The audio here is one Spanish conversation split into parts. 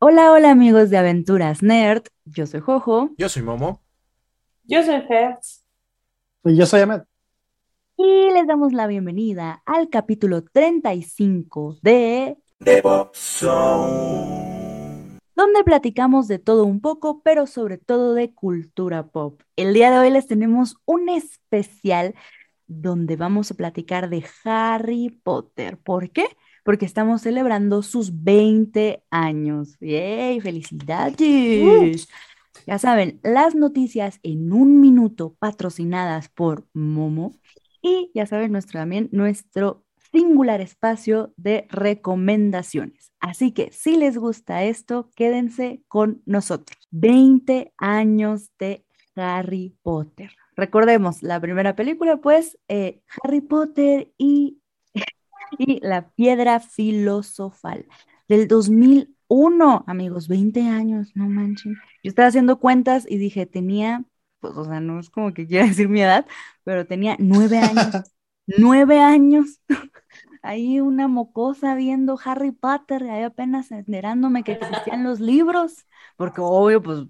Hola, hola amigos de Aventuras Nerd, yo soy Jojo. Yo soy Momo. Yo soy Hertz. Y yo soy Ahmed. Y les damos la bienvenida al capítulo 35 de The Pop Zone. Donde platicamos de todo un poco, pero sobre todo de cultura pop. El día de hoy les tenemos un especial donde vamos a platicar de Harry Potter. ¿Por qué? Porque estamos celebrando sus 20 años. ¡Yay! ¡Felicidades! Ya saben, las noticias en un minuto patrocinadas por Momo. Y ya saben, nuestro, también nuestro singular espacio de recomendaciones. Así que si les gusta esto, quédense con nosotros. 20 años de Harry Potter. Recordemos, la primera película, pues, eh, Harry Potter y, y la piedra filosofal del 2001, amigos, 20 años, no manchen. Yo estaba haciendo cuentas y dije, tenía, pues, o sea, no es como que quiera decir mi edad, pero tenía nueve años. nueve años. Ahí una mocosa viendo Harry Potter, ahí apenas enterándome que existían los libros, porque obvio, pues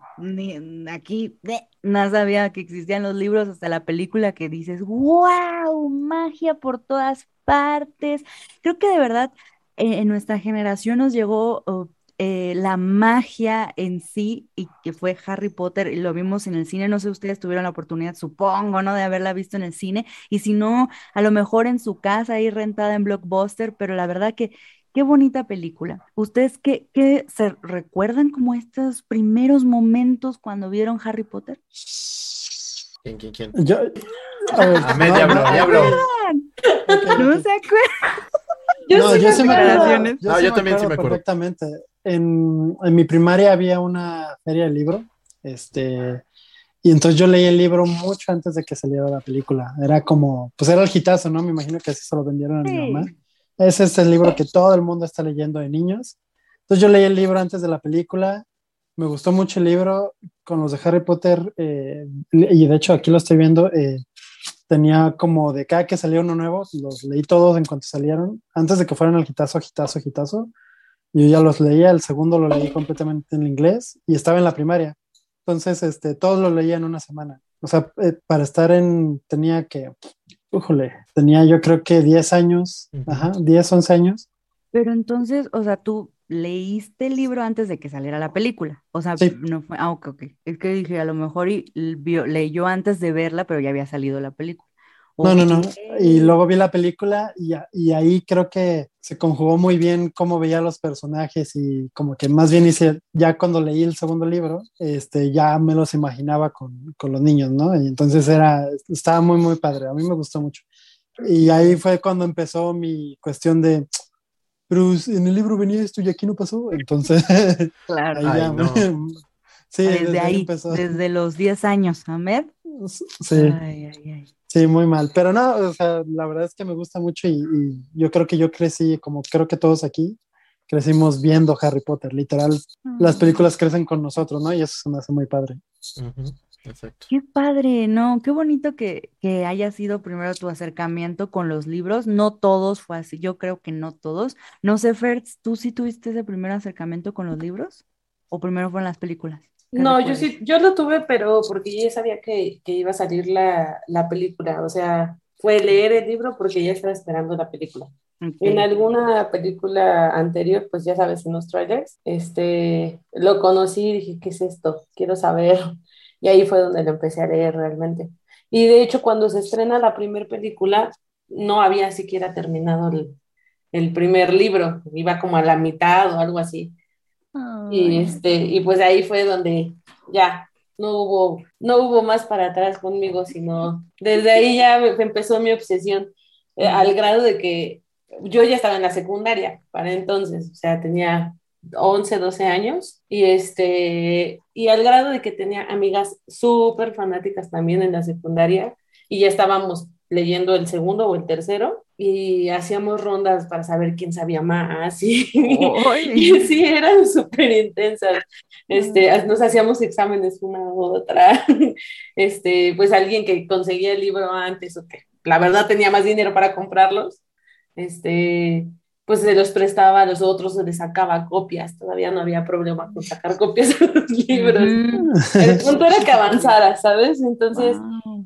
aquí eh, no sabía que existían los libros hasta la película que dices, wow, magia por todas partes. Creo que de verdad eh, en nuestra generación nos llegó eh, la magia en sí y que fue Harry Potter y lo vimos en el cine. No sé, ustedes tuvieron la oportunidad, supongo, ¿no? De haberla visto en el cine y si no, a lo mejor en su casa ahí rentada en Blockbuster, pero la verdad que qué bonita película. ¿Ustedes qué, qué se recuerdan como estos primeros momentos cuando vieron Harry Potter? ¿Quién, quién, quién? Yo, a ver, no, ya habló, no, ya habló. ¿No se acuerdan? Yo No, sí yo me sí me acuerdo. acuerdo. Yo No, sí yo me también sí me acuerdo. Perfectamente. En, en mi primaria había una feria de libro, este, y entonces yo leí el libro mucho antes de que saliera la película. Era como, pues era el hitazo, ¿no? Me imagino que así se lo vendieron a mi Sí. mamá. Ese es el libro que todo el mundo está leyendo de niños. Entonces yo leí el libro antes de la película. Me gustó mucho el libro con los de Harry Potter. eh, y de hecho aquí lo estoy viendo. eh, tenía como de cada que salía uno nuevo, los leí todos en cuanto salieron. Antes de que fueran al hitazo, hitazo, hitazo. Yo ya los leía. El segundo lo leí completamente en inglés y estaba en la primaria. Entonces, este, todos lo leía en una semana. O sea, eh, para estar en, tenía que, híjole, tenía yo creo que 10 años, ajá, 10, 11 años. Pero entonces, o sea, tú leíste el libro antes de que saliera la película. O sea, Sí. no fue. Ah, ok, ok. Es que dije, a lo mejor y, vio- leyó antes de verla, pero ya había salido la película. No, no, no. Y luego vi la película y, a- y ahí creo que se conjugó muy bien cómo veía los personajes y como que más bien hice, ya cuando leí el segundo libro, este, ya me los imaginaba con, con los niños, ¿no? Y entonces era, estaba muy, muy padre. A mí me gustó mucho. Y ahí fue cuando empezó mi cuestión de, pero en el libro venía esto y aquí no pasó. Entonces, Claro. ahí Ay, ya. no. Sí, Desde ahí, empezó. desde los 10 años, Ahmed. Sí. Ay, ay, ay. Sí, muy mal. Pero no, o sea, la verdad es que me gusta mucho y, y yo creo que yo crecí, como creo que todos aquí, crecimos viendo Harry Potter. Literal, las películas crecen con nosotros, ¿no? Y eso se me hace muy padre. Exacto. Qué padre, no, qué bonito que, que haya sido primero tu acercamiento con los libros. No todos fue así, yo creo que no todos. No sé, Fertz, ¿tú sí tuviste ese primer acercamiento con los libros? ¿O primero fueron las películas? ¿Qué No, yo sí, yo lo tuve, pero porque yo ya sabía que, que iba a salir la, la película. O sea, fue leer el libro porque ya estaba esperando la película. En alguna película anterior, pues ya sabes, en los trailers, este, lo conocí y dije, ¿qué es esto? Quiero saber. Y ahí fue donde lo empecé a leer realmente. Y de hecho, cuando se estrena la primera película, no había siquiera terminado el, el primer libro, iba como a la mitad o algo así. Y, este, y pues ahí fue donde ya no hubo, no hubo más para atrás conmigo, sino desde ahí ya me- empezó mi obsesión, eh, al grado de que yo ya estaba en la secundaria para entonces, o sea, tenía 11, 12 años, y este, y al grado de que tenía amigas súper fanáticas también en la secundaria, y ya estábamos leyendo el segundo o el tercero y hacíamos rondas para saber quién sabía más y, y sí, eran súper intensas. Este, nos hacíamos exámenes una u otra. Este, pues alguien que conseguía el libro antes o que la verdad tenía más dinero para comprarlos, este, pues se los prestaba a los otros, se les sacaba copias, todavía no había problema con sacar copias de los libros. El punto era que avanzara, ¿sabes? Entonces,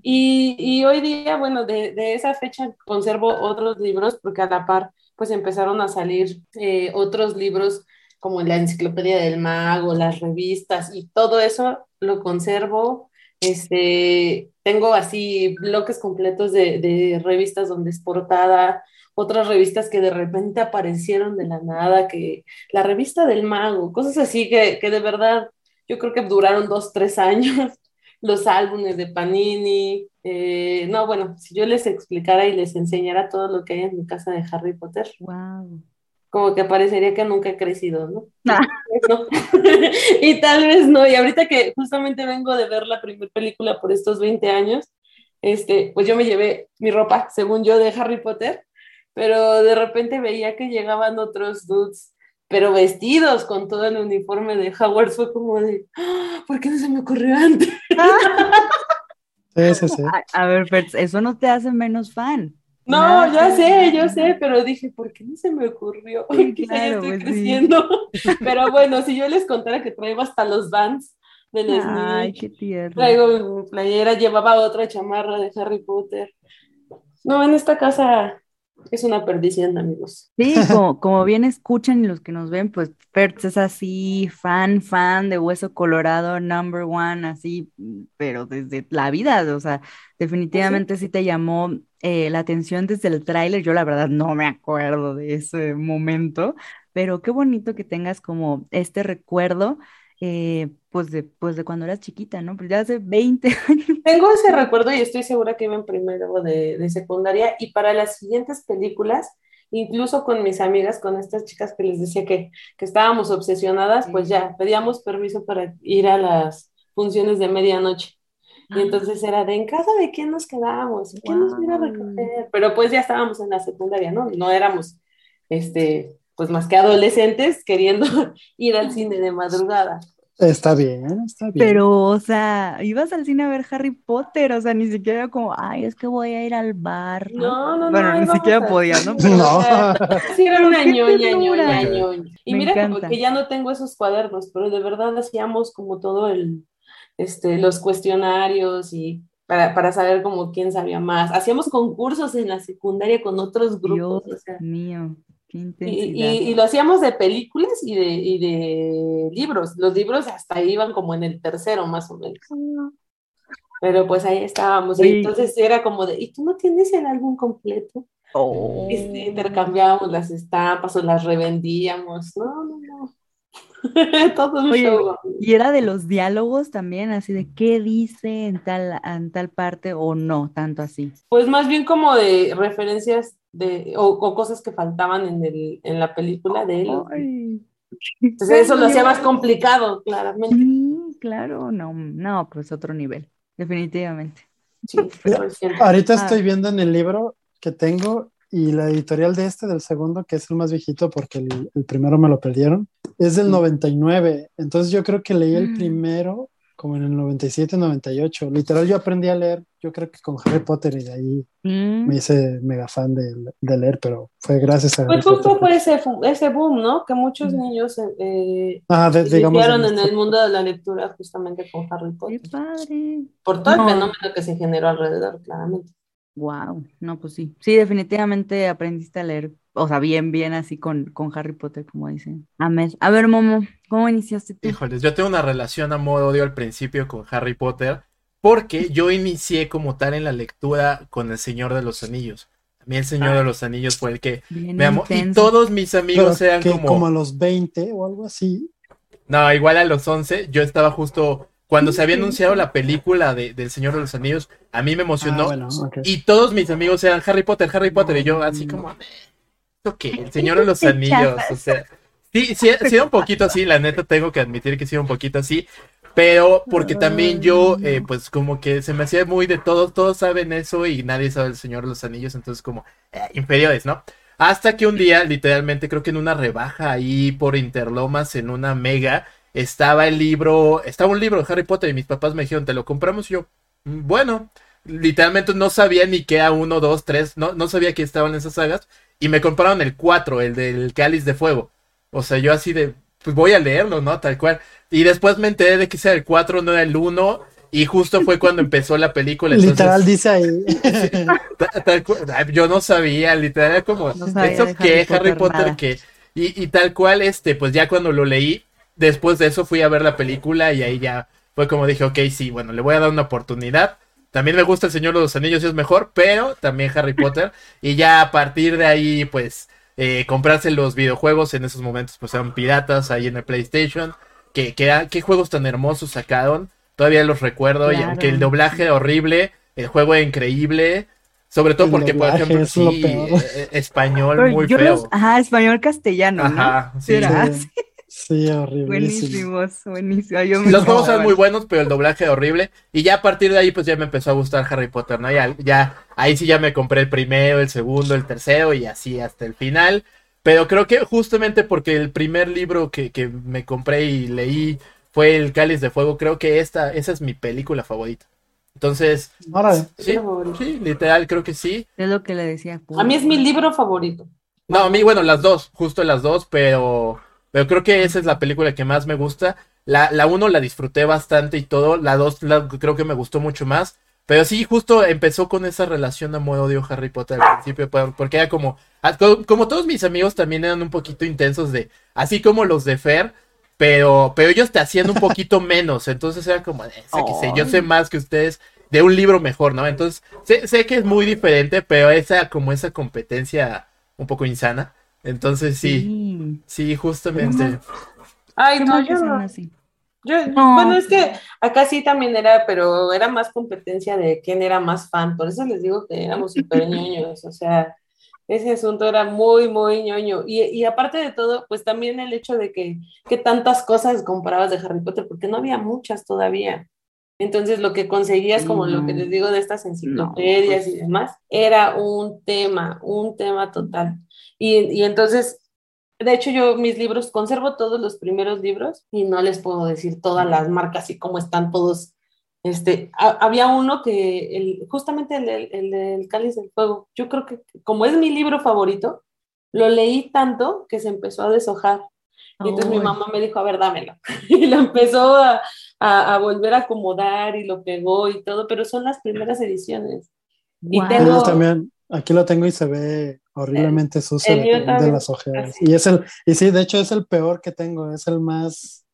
y, y, hoy día, bueno, de, de, esa fecha conservo otros libros porque a la par, pues empezaron a salir eh, otros libros como la Enciclopedia del Mago, las revistas y todo eso lo conservo. Este, tengo así bloques completos de, de revistas donde es portada, otras revistas que de repente aparecieron de la nada, que la revista del mago, cosas así que, que de verdad yo creo que duraron dos, tres años, los álbumes de Panini. Eh, no, bueno, si yo les explicara y les enseñara todo lo que hay en mi casa de Harry Potter, wow. como que parecería que nunca he crecido, ¿no? Ah. no. y tal vez no, y ahorita que justamente vengo de ver la primera película por estos 20 años, este, pues yo me llevé mi ropa, según yo, de Harry Potter, pero de repente veía que llegaban otros dudes, pero vestidos con todo el uniforme de Howard, fue como de, ¡Ah! ¿por qué no se me ocurrió antes? Sí, sí, sí. A, ver, eso no te hace menos fan. No, ya sé, yo sé, pero dije, ¿por qué no se me ocurrió? Quizá ya estoy pues creciendo. Pero bueno, si yo les contara que traigo hasta los Vans de los Ay, qué tierno. Traigo mi playera, llevaba otra chamarra de Harry Potter. No, en esta casa es una perdición, amigos. Sí, como, como bien escuchan y los que nos ven, pues Perts es así, fan, fan de Hueso Colorado, number one, así, pero desde la vida, o sea, definitivamente sí, te llamó eh, la atención desde el tráiler. Yo la verdad no me acuerdo de ese momento, pero qué bonito que tengas como este recuerdo eh, pues, de, pues de cuando eras chiquita, ¿no? Pues ya hace 20 años. Tengo ese recuerdo y estoy segura que iba en primero de, de secundaria y para las siguientes películas, incluso con mis amigas, con estas chicas que les decía que, que estábamos obsesionadas, pues ya pedíamos permiso para ir a las funciones de medianoche. Y ah. entonces era de en casa de quién nos quedábamos, quién nos iba a recoger. Pero pues ya estábamos en la secundaria, ¿no? No éramos, este, pues más que adolescentes queriendo ir al cine de madrugada. Está bien, está bien. Pero, o sea, ibas al cine a ver Harry Potter, o sea, ni siquiera como, ay, es que voy a ir al bar. No, no, no. Bueno, ni siquiera podía, ¿no? no. sí, era una ñoña, ñoña, ñoña. Y mira que, ya no tengo esos cuadernos, pero de verdad hacíamos como todo el, este, los cuestionarios y para, para saber como quién sabía más. Hacíamos concursos en la secundaria con otros grupos. Dios mío. Y, lo hacíamos de películas y de, de, libros. Los libros hasta iban como en el tercero, más o menos. Pero pues ahí estábamos. Y entonces era como de, ¿y tú no tienes el álbum completo? Oh. Este, intercambiábamos las estampas o las revendíamos. No, no, no. Todo Y era de los diálogos también, así de qué dice en tal, en tal parte o no, tanto así. Pues más bien como de referencias de, o, cosas que faltaban en, el, en la película de él. Entonces eso lo hacía más complicado, claramente. claro, no, no, pues otro nivel, definitivamente. Sí, Ahorita ah. estoy viendo en el libro que tengo y la editorial de este, del segundo, que es el más viejito porque el, el primero me lo perdieron, es del 99. Entonces yo creo que leí el mm. primero como en el 97, 98. Literal, yo aprendí a leer, yo creo que con Harry Potter y de ahí mm. me hice mega fan de, de, leer, pero fue gracias a... Pues justo fue ese, ese boom, ¿no? Que muchos mm. niños eh, ah, de, digamos, en, en, el mundo de la lectura justamente con Harry Potter. ¡Qué padre! Por todo el fenómeno que se generó alrededor, claramente. Wow, no, pues sí. Sí, definitivamente aprendiste a leer o sea, bien, bien así con, con Harry Potter, como dicen. Amén. A ver, Momo, ¿cómo iniciaste tú? Híjoles, yo tengo una relación amor-odio al principio con Harry Potter, porque yo inicié como tal en la lectura con El Señor de los Anillos. A mí El Señor de ah. los Anillos fue el que me amó. Y todos mis amigos eran como... Como a los 20 o algo así. No, igual a los 11. Yo estaba justo... Cuando se había anunciado la película de, del Señor de los Anillos, a mí me emocionó. Ah, y todos mis amigos eran Harry Potter, Harry Potter. Y yo así como que El Señor de los Anillos, o sea. Sí, sí, ha sido un poquito así, la neta tengo que admitir que ha sido un poquito así. pero porque también yo, eh, pues como que se me hacía muy de todos, todos saben eso y nadie sabe el Señor de los Anillos, entonces como eh, inferiores, ¿no? Hasta que un día, literalmente, creo que en una rebaja ahí por Interlomas, en una mega, estaba el libro, estaba un libro de Harry Potter y mis papás me dijeron, te lo compramos y yo, mm, bueno, literalmente no sabía ni qué era uno, dos, tres, no, no sabía que estaban esas sagas y me compraron el 4, el del Cáliz de Fuego. O sea, yo así de, pues voy a leerlo, ¿no? Tal cual. Y después me enteré de que ese era el 4, no era el 1. Y justo fue cuando empezó la película. literal dice ahí. yo no sabía, literal, como, ¿eso que Harry Potter, que y, y, tal cual, este, pues ya cuando lo leí, después de eso fui a ver la película y ahí ya fue como dije, ok, sí, bueno, le voy a dar una oportunidad. También me gusta El Señor de los Anillos, es mejor, pero también Harry Potter. y ya a partir de ahí, pues, eh, comprarse los videojuegos en esos momentos, pues eran piratas ahí en el PlayStation. Que, que, qué juegos tan hermosos sacaron. Todavía los recuerdo. Y aunque el doblaje horrible, el juego es increíble. Sobre todo porque, por ejemplo, sí, eh, eh, español muy feo. ajá, español castellano. Ajá, sí. Sí, horrible. Buenísimos, buenísimos. Los juegos son muy buenos, pero el doblaje horrible. Y ya a partir de ahí, pues ya me empezó a gustar Harry Potter, ¿no? Ya, ya, ahí sí ya me compré el primero, el segundo, el tercero y así hasta el final. Pero creo que justamente porque el primer libro que, que me compré y leí fue El Cáliz de Fuego, creo que esta, esa es mi película favorita. Entonces, sí, sí, literal, creo que sí. Es lo que le decía. A mí es mi libro favorito. No, a mí, bueno, las dos, justo las dos, pero pero creo que esa es la película que más me gusta. La, la uno la disfruté bastante y todo. La dos creo que me gustó mucho más. Pero sí, justo empezó con esa relación amor-odio Harry Potter al principio, porque era como, ah, como todos mis amigos también eran un poquito intensos de, así como los de Fer, pero, pero ellos te hacían un poquito menos, entonces era como, sé, sé, yo sé más que ustedes de un libro mejor, ¿no? Entonces, sé, sé que es muy diferente, pero esa, como esa competencia un poco insana. Entonces sí, sí, justamente. Ay, no, yo no. Yo, Bueno, es que acá sí también era, pero era más competencia de quién era más fan. Por eso les digo que éramos súper ñoños. O sea, ese asunto era muy, muy ñoño. Y, y, aparte de todo, pues también el hecho de que, que tantas cosas comprabas de Harry Potter, porque no había muchas todavía. Entonces, lo que conseguías, como lo que les digo de estas enciclopedias y demás, era un tema, un tema total. Y, entonces, de hecho, yo mis libros, conservo todos los primeros libros y no les puedo decir todas las marcas y cómo están todos. Este, había uno que, el, justamente el, el, del Cáliz del Fuego, yo creo que como es mi libro favorito, lo leí tanto que se empezó a deshojar. Y entonces mi mamá me dijo, a ver, dámelo. Y lo empezó a, a, volver a acomodar y lo pegó y todo, pero son las primeras ediciones. Y tengo... también, aquí lo tengo y se ve horriblemente sucio de, las ojeras. Y es el, y sí, de hecho es el peor que tengo, es el más,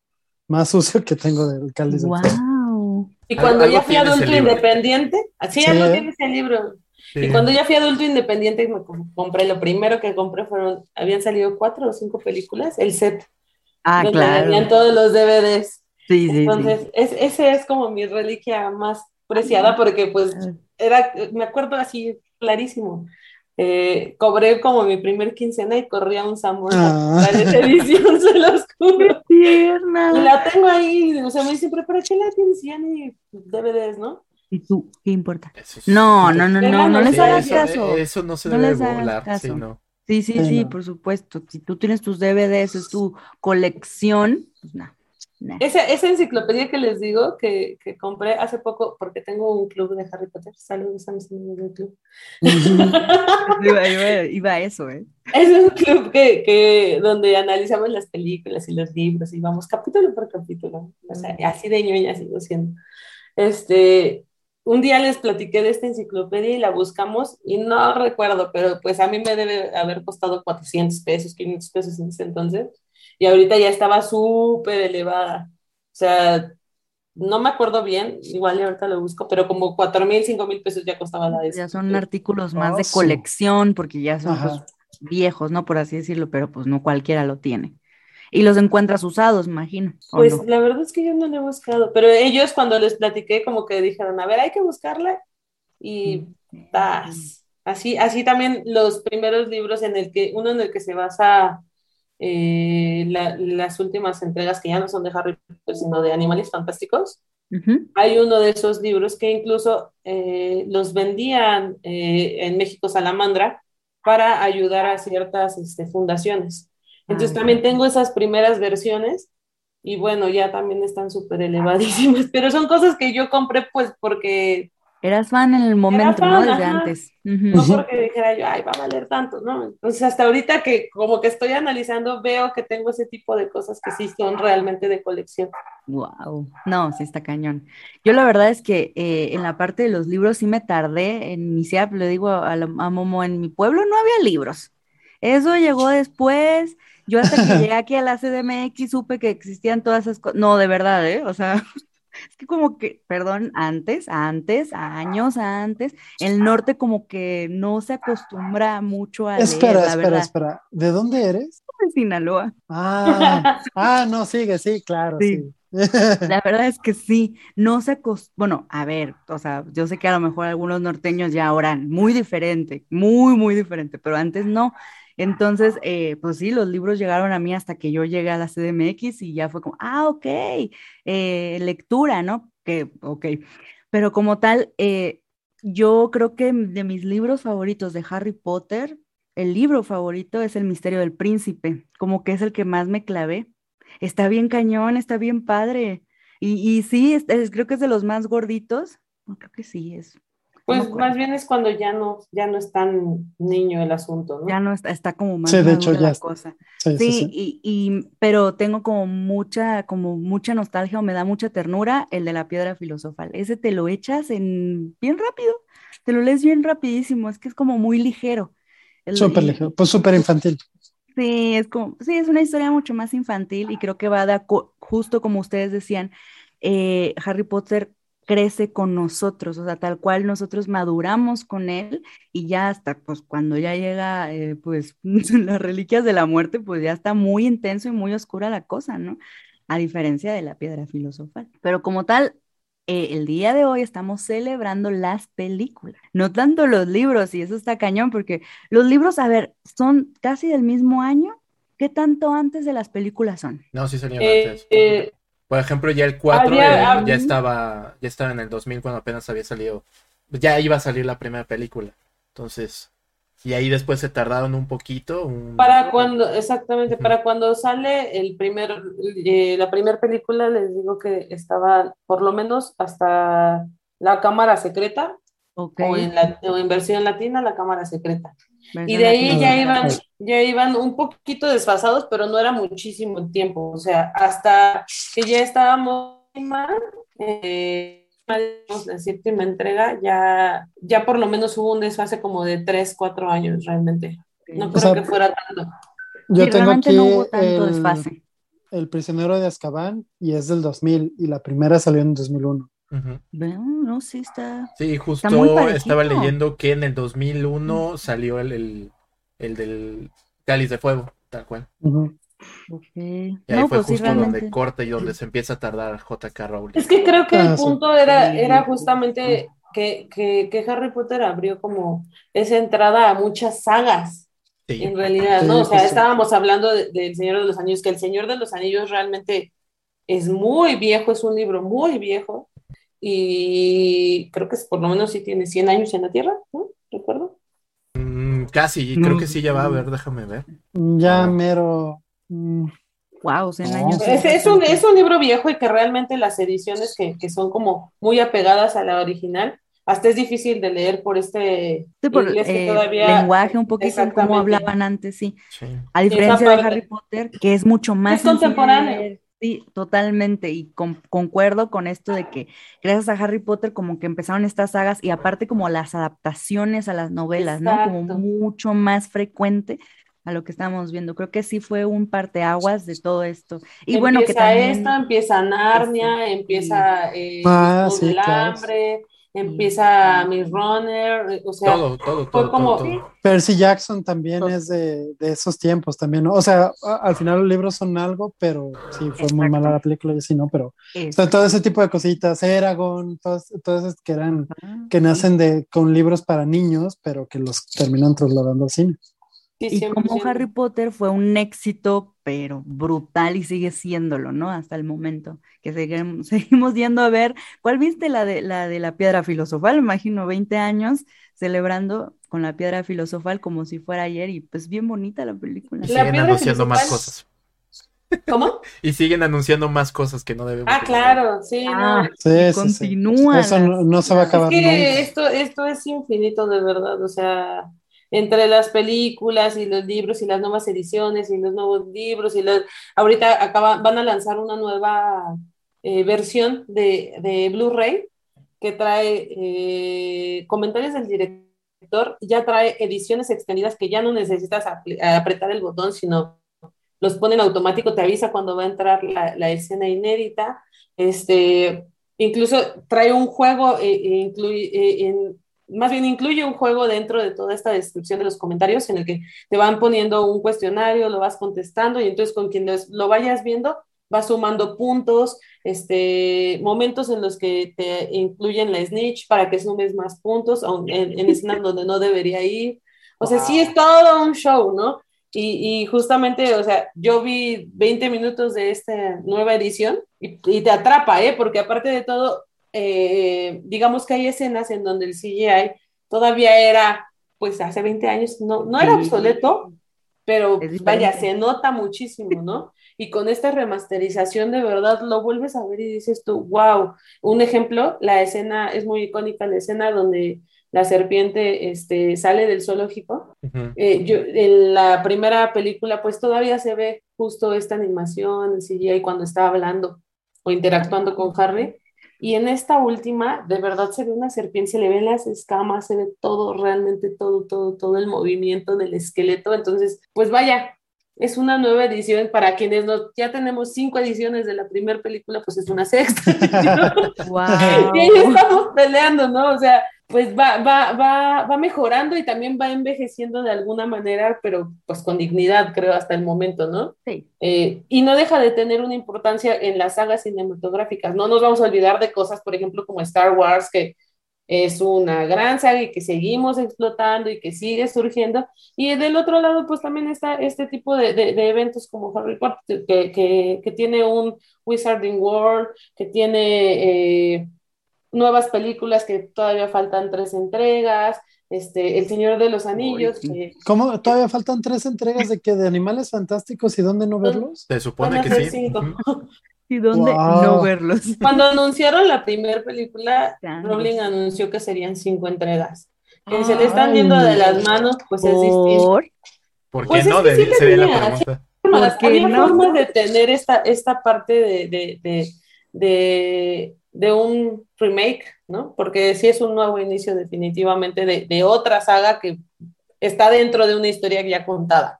más sucio que tengo del cáliz. Wow. Y cuando ya fui adulto independiente, así ya no tienes el libro. Y cuando ya fui adulto independiente, me compré, lo primero que compré fueron, habían salido cuatro o cinco películas, el set. Ah, donde claro. Venían todos los DVDs. Sí, sí, Entonces, Es, ese es como mi reliquia más preciada porque pues era, me acuerdo así clarísimo. Eh, cobré como mi primer quincena y corría un Samuel ah. esa edición, se los juro. Tierna. Y la tengo ahí, o sea, me dice, pero ¿para qué la tienes? Ya ni DVDs, ¿no? ¿Y tú? ¿Qué importa? no, no, no, no, no, les hagas caso. Eso no se debe burlar, sí, no. Sí, sí, sí, por supuesto. Si tú tienes tus DVDs, es tu colección, pues nada. Esa, esa, enciclopedia que les digo que, que, compré hace poco, porque tengo un club de Harry Potter. Saludos a mis amigos del club. iba, a eso, ¿eh? Es un club que, que, donde analizamos las películas y los libros y vamos capítulo por capítulo. O sea, así de ñoña sigo siendo. Este, un día les platiqué de esta enciclopedia y la buscamos y no recuerdo, pero pues a mí me debe haber costado 400 pesos, 500 pesos en ese entonces y ahorita ya estaba súper elevada. O sea, no me acuerdo bien, igual ahorita lo busco, pero como cuatro mil, cinco mil pesos ya costaba la Ya son artículos más de colección, porque ya son pues, viejos, ¿no? Por así decirlo, pero pues no cualquiera lo tiene. Y los encuentras usados, imagino. Pues la verdad es que yo no lo he buscado, pero ellos cuando les platiqué como que dijeron, a ver, hay que buscarla y das. Así, así también los primeros libros en el que, uno en el que se basa eh, las últimas entregas que ya no son de Harry Potter, sino de Animales Fantásticos. Hay uno de esos libros que incluso eh, los vendían eh, en México Salamandra para ayudar a ciertas este, fundaciones. Entonces ah, también tengo esas primeras versiones y bueno, ya también están súper elevadísimas, pero son cosas que yo compré pues porque Eras fan en el momento, ¿no? Desde antes. No porque dijera yo, ay, va a valer tanto, ¿no? Entonces, hasta ahorita que como que estoy analizando, veo que tengo ese tipo de cosas que sí son realmente de colección. Wow, no, sí está cañón. Yo la verdad es que eh, en la parte de los libros sí me tardé en iniciar, le digo a, a Momo, en mi pueblo no había libros. Eso llegó después. Yo hasta que llegué aquí a la CDMX supe que existían todas esas cosas. No, de verdad, ¿eh? O sea, es que como que, perdón, antes, antes, años antes, el norte como que no se acostumbra mucho a espera, leer, espera, espera. ¿De dónde eres? De Sinaloa. Ah, ah, no, sigue, sí, claro, sí. La verdad es que sí, no se acostumbra, bueno, a ver, o sea, yo sé que a lo mejor algunos norteños ya oran muy diferente, muy, muy diferente, pero antes no. Entonces, eh, pues sí, los libros llegaron a mí hasta que yo llegué a la CDMX y ya fue como, ah, ok, eh, lectura, ¿no? Que, ok. Pero como tal, eh, yo creo que de mis libros favoritos de Harry Potter, el libro favorito es El misterio del príncipe, como que es el que más me clavé. Está bien cañón, está bien padre. Y, sí, creo que es de los más gorditos. creo que sí, es pues más bien es cuando ya no, ya no es tan niño el asunto, ¿no? Ya no está, está como más sí, de hecho, ya la cosa. Sí, sí, Y, y, pero tengo como mucha, como mucha nostalgia o me da mucha ternura el de la piedra filosofal. Ese te lo echas en bien rápido, te lo lees bien rapidísimo, es que es como muy ligero. Súper ligero, pues súper infantil. Sí, es como, sí, es una historia mucho más infantil y creo que va a justo como ustedes decían, eh, Harry Potter crece con nosotros, o sea, tal cual nosotros maduramos con él y ya hasta, pues cuando ya llega, eh, pues, las reliquias de la muerte, pues ya está muy intenso y muy oscura la cosa, ¿no? A diferencia de la piedra filosofal. Pero como tal, eh, el día de hoy estamos celebrando las películas, no tanto los libros, y eso está cañón, porque los libros, a ver, son casi del mismo año. ¿Qué tanto antes de las películas son? No, sí serían antes. Eh, por ejemplo, ya el 4 ya estaba ya estaba en el 2000 cuando apenas había salido. Ya iba a salir la primera película. Entonces, y ahí después se tardaron un poquito. Para cuando, exactamente, para cuando sale el primer, eh, la primera película, les digo que estaba por lo menos hasta la cámara secreta, o, en la, o en versión latina, la cámara secreta. Y de ahí ya iban, ya iban un poquito desfasados, pero no era muchísimo tiempo. O sea, hasta que ya estábamos eh, la séptima entrega, ya, ya por lo menos hubo un desfase como de 3, 4 años realmente. No creo que fuera tanto. Yo tengo aquí el, el, prisionero de Azkaban y es del 2000 y la primera salió en 2001 no, sí está. Sí, justo estaba leyendo que en el 2001 salió el, el, del Cáliz de Fuego, tal cual. Y ahí fue pues justo donde corta y donde se empieza a tardar JK Rowling. Es que creo que el ah, punto era, era justamente que, que, Harry Potter abrió como esa entrada a muchas sagas. En realidad, ¿no? O sea, estábamos hablando del Señor de los Anillos, que el Señor de los Anillos realmente es muy viejo, es un libro muy viejo, y creo que por lo menos sí tiene 100 años en la Tierra, ¿no? ¿Recuerdo? Mm, casi, creo que sí ya va a ver, déjame ver. Ya mero... Wow, mm. 100 años. Es, un, es, un, libro viejo y que realmente las ediciones que, que, son como muy apegadas a la original, hasta es difícil de leer por este eh, lenguaje un poquito como hablaban antes, sí. A diferencia de Harry Potter, que es mucho más es contemporáneo. Sí, totalmente. Y concuerdo con esto de que gracias a Harry Potter como que empezaron estas sagas y aparte como las adaptaciones a las novelas, ¿no? Como mucho más frecuente a lo que estamos viendo. Creo que sí fue un parteaguas de todo esto. Y bueno, que también... esto, empieza Narnia, empieza eh, ah, el hambre, empieza Miss Runner, eh, o sea, todo, todo, todo, como... Percy Jackson también es de, de, esos tiempos también, ¿no? O sea, al final los libros son algo, pero sí, fue muy mala la película y así, ¿no? Pero todo ese tipo de cositas, Eragon, todas, todas que eran, que nacen de, con libros para niños, pero que los terminan trasladando al cine. y como Harry Potter fue un éxito pero brutal y sigue siéndolo, ¿no? Hasta el momento que seguimos, seguimos yendo a ver. ¿Cuál viste la de la de la piedra filosofal? Me imagino 20 años celebrando con la piedra filosofal como si fuera ayer y pues bien bonita la película. siguen anunciando más cosas. ¿Cómo? y siguen anunciando más cosas que no debemos. Ah, claro, sí, ah, sí, continúa. Eso no, se va a acabar. Es que esto, esto es infinito de verdad, o sea, entre las películas y los libros y las nuevas ediciones y los nuevos libros y los ahorita acaban, van a lanzar una nueva eh, versión de, de Blu-ray que trae eh, comentarios del director, ya trae ediciones extendidas que ya no necesitas apretar el botón, sino los pone en automático, te avisa cuando va a entrar la, escena inédita. Este, incluso trae un juego, eh, en, más bien incluye un juego dentro de toda esta descripción de los comentarios en el que te van poniendo un cuestionario, lo vas contestando y entonces con quien lo vayas viendo va sumando puntos, este, momentos en los que te incluyen la snitch para que sumes más puntos en, en escenas donde no debería ir. O sea, sí es todo un show, ¿no? Y, y, justamente, o sea, yo vi 20 minutos de esta nueva edición y, y te atrapa, ¿eh? Porque aparte de todo, eh, digamos que hay escenas en donde el CGI todavía era, pues hace 20 años, no, no era obsoleto, pero vaya, se nota muchísimo, ¿no? Y con esta remasterización de verdad lo vuelves a ver y dices tú, wow, un ejemplo, la escena es muy icónica, la escena donde la serpiente este, sale del zoológico. Eh, yo, en la primera película, pues todavía se ve justo esta animación, el CGI cuando está hablando o interactuando con Harry. Y en esta última, de verdad se ve una serpiente, se le ven las escamas, se ve todo, realmente todo, todo, todo el movimiento del esqueleto. Entonces, pues vaya, es una nueva edición para quienes no, ya tenemos cinco ediciones de la primera película, pues es una sexta. wow. y ahí estamos peleando, ¿no? O sea, pues va, va, va, va mejorando y también va envejeciendo de alguna manera, pero pues con dignidad, creo, hasta el momento, ¿no? Sí. Eh, y no deja de tener una importancia en las sagas cinematográficas. No nos vamos a olvidar de cosas, por ejemplo, como Star Wars, que es una gran saga y que seguimos explotando y que sigue surgiendo. Y del otro lado, pues también está este tipo de, de, eventos como Harry Potter, que, que, que, tiene un Wizarding World, que tiene... Eh, nuevas películas que todavía faltan tres entregas, este, El Señor de los Anillos. ¿Cómo? ¿Todavía faltan tres entregas de que de Animales Fantásticos y dónde no verlos? Se supone que sí. ¿Y dónde no verlos? Cuando anunciaron la primera película, Rowling anunció que serían cinco entregas. Que se le están viendo de las manos, pues es distinto. ¿Por qué pues no? Es que sería la pregunta. Había no? formas de tener esta, esta parte de, de, de de un remake, ¿no? Porque sí es un nuevo inicio definitivamente de, otra saga que está dentro de una historia ya contada.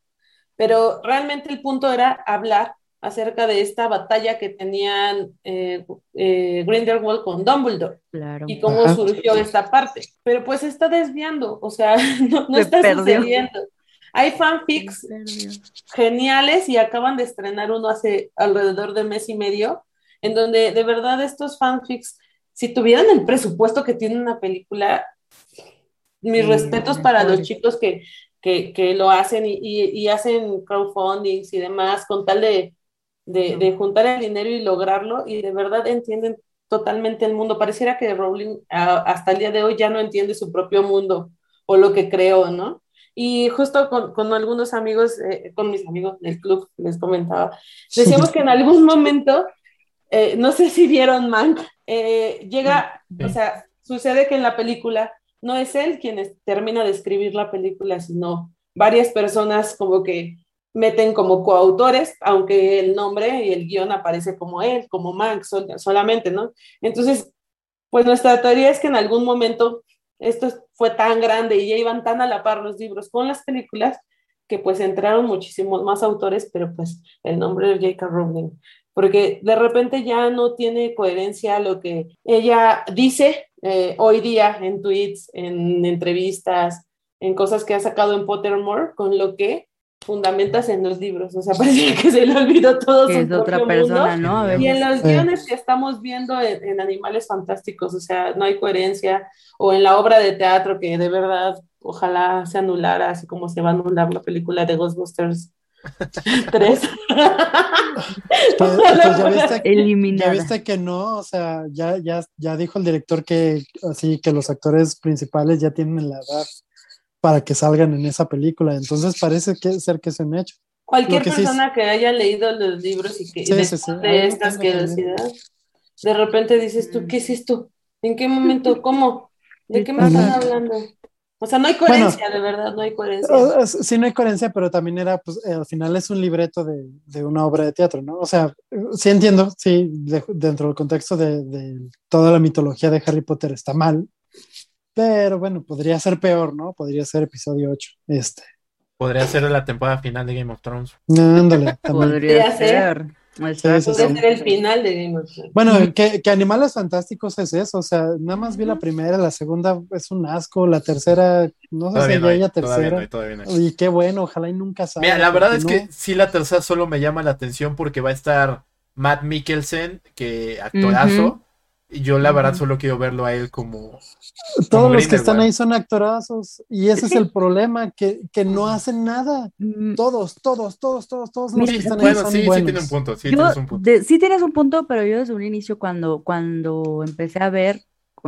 Pero realmente el punto era hablar acerca de esta batalla que tenían eh, eh, Grindelwald con Dumbledore y cómo surgió esta parte. Pero pues está desviando, o sea, no, está sucediendo. Hay fanfics geniales y acaban de estrenar uno hace alrededor de mes y medio en donde de verdad estos fanfics, si tuvieran el presupuesto que tiene una película, mis respetos para los chicos que, que, lo hacen y, y, hacen crowdfundings y demás con tal de, de, juntar el dinero y lograrlo y de verdad entienden totalmente el mundo. Pareciera que Rowling hasta el día de hoy ya no entiende su propio mundo o lo que creó, ¿no? Y justo con, con algunos amigos, eh, con mis amigos del club, les comentaba, decíamos que en algún momento eh, no sé si vieron Mank, eh, llega, o sea, sucede que en la película no es él quien termina de escribir la película, sino varias personas como que meten como coautores, aunque el nombre y el guion aparece como él, como Mank solamente, ¿no? Entonces, pues nuestra teoría es que en algún momento esto fue tan grande y ya iban tan a la par los libros con las películas que pues entraron muchísimos más autores, pero pues el nombre de J.K. Rowling porque de repente ya no tiene coherencia lo que ella dice eh, hoy día en tweets, en entrevistas, en cosas que ha sacado en Pottermore, con lo que fundamentas en los libros. O sea, parece que se le olvidó todo que es otra persona, ¿no? Y en los guiones que estamos viendo en, Animales Fantásticos, o sea, no hay coherencia, o en la obra de teatro que de verdad ojalá se anulara, así como se va a anular la película de Ghostbusters Tres. pues, pues ya, viste, ya viste que no, o sea, ya, ya, ya dijo el director que así que los actores principales ya tienen la edad para que salgan en esa película. Entonces parece que ser que se han hecho. Cualquier persona que haya leído los libros y que de, estas que de repente dices tú, ¿qué es esto? ¿En qué momento? ¿Cómo? ¿De qué me están hablando? O sea, no hay coherencia, de verdad, no hay coherencia. Sí, no hay coherencia, pero también era, pues, al final es un libreto de, de una obra de teatro, ¿no? O sea, sí entiendo, sí, dentro del contexto de, de, toda la mitología de Harry Potter está mal, pero bueno, podría ser peor, ¿no? Podría ser episodio 8, este. Podría ser la temporada final de Game of Thrones. ándale, podría ser. Podría ser el final de Game of Thrones. Bueno, que, que, Animales Fantásticos es eso, o sea, nada más vi la primera, la segunda es un asco, la tercera, no sé si hay, tercera. y qué bueno, ojalá y nunca salga. Mira, la verdad es que sí, la tercera solo me llama la atención porque va a estar Matt Mikkelsen, que actorazo. Yo la verdad solo quiero verlo a él como... Todos los que están ahí son actorazos y ese es el problema, que, que no hacen nada. Mm. Todos, todos, todos, todos, todos los que están ahí son sí, buenos. sí tiene un punto, sí tienes un punto. sí tienes un punto, pero yo desde un inicio cuando, cuando empecé a ver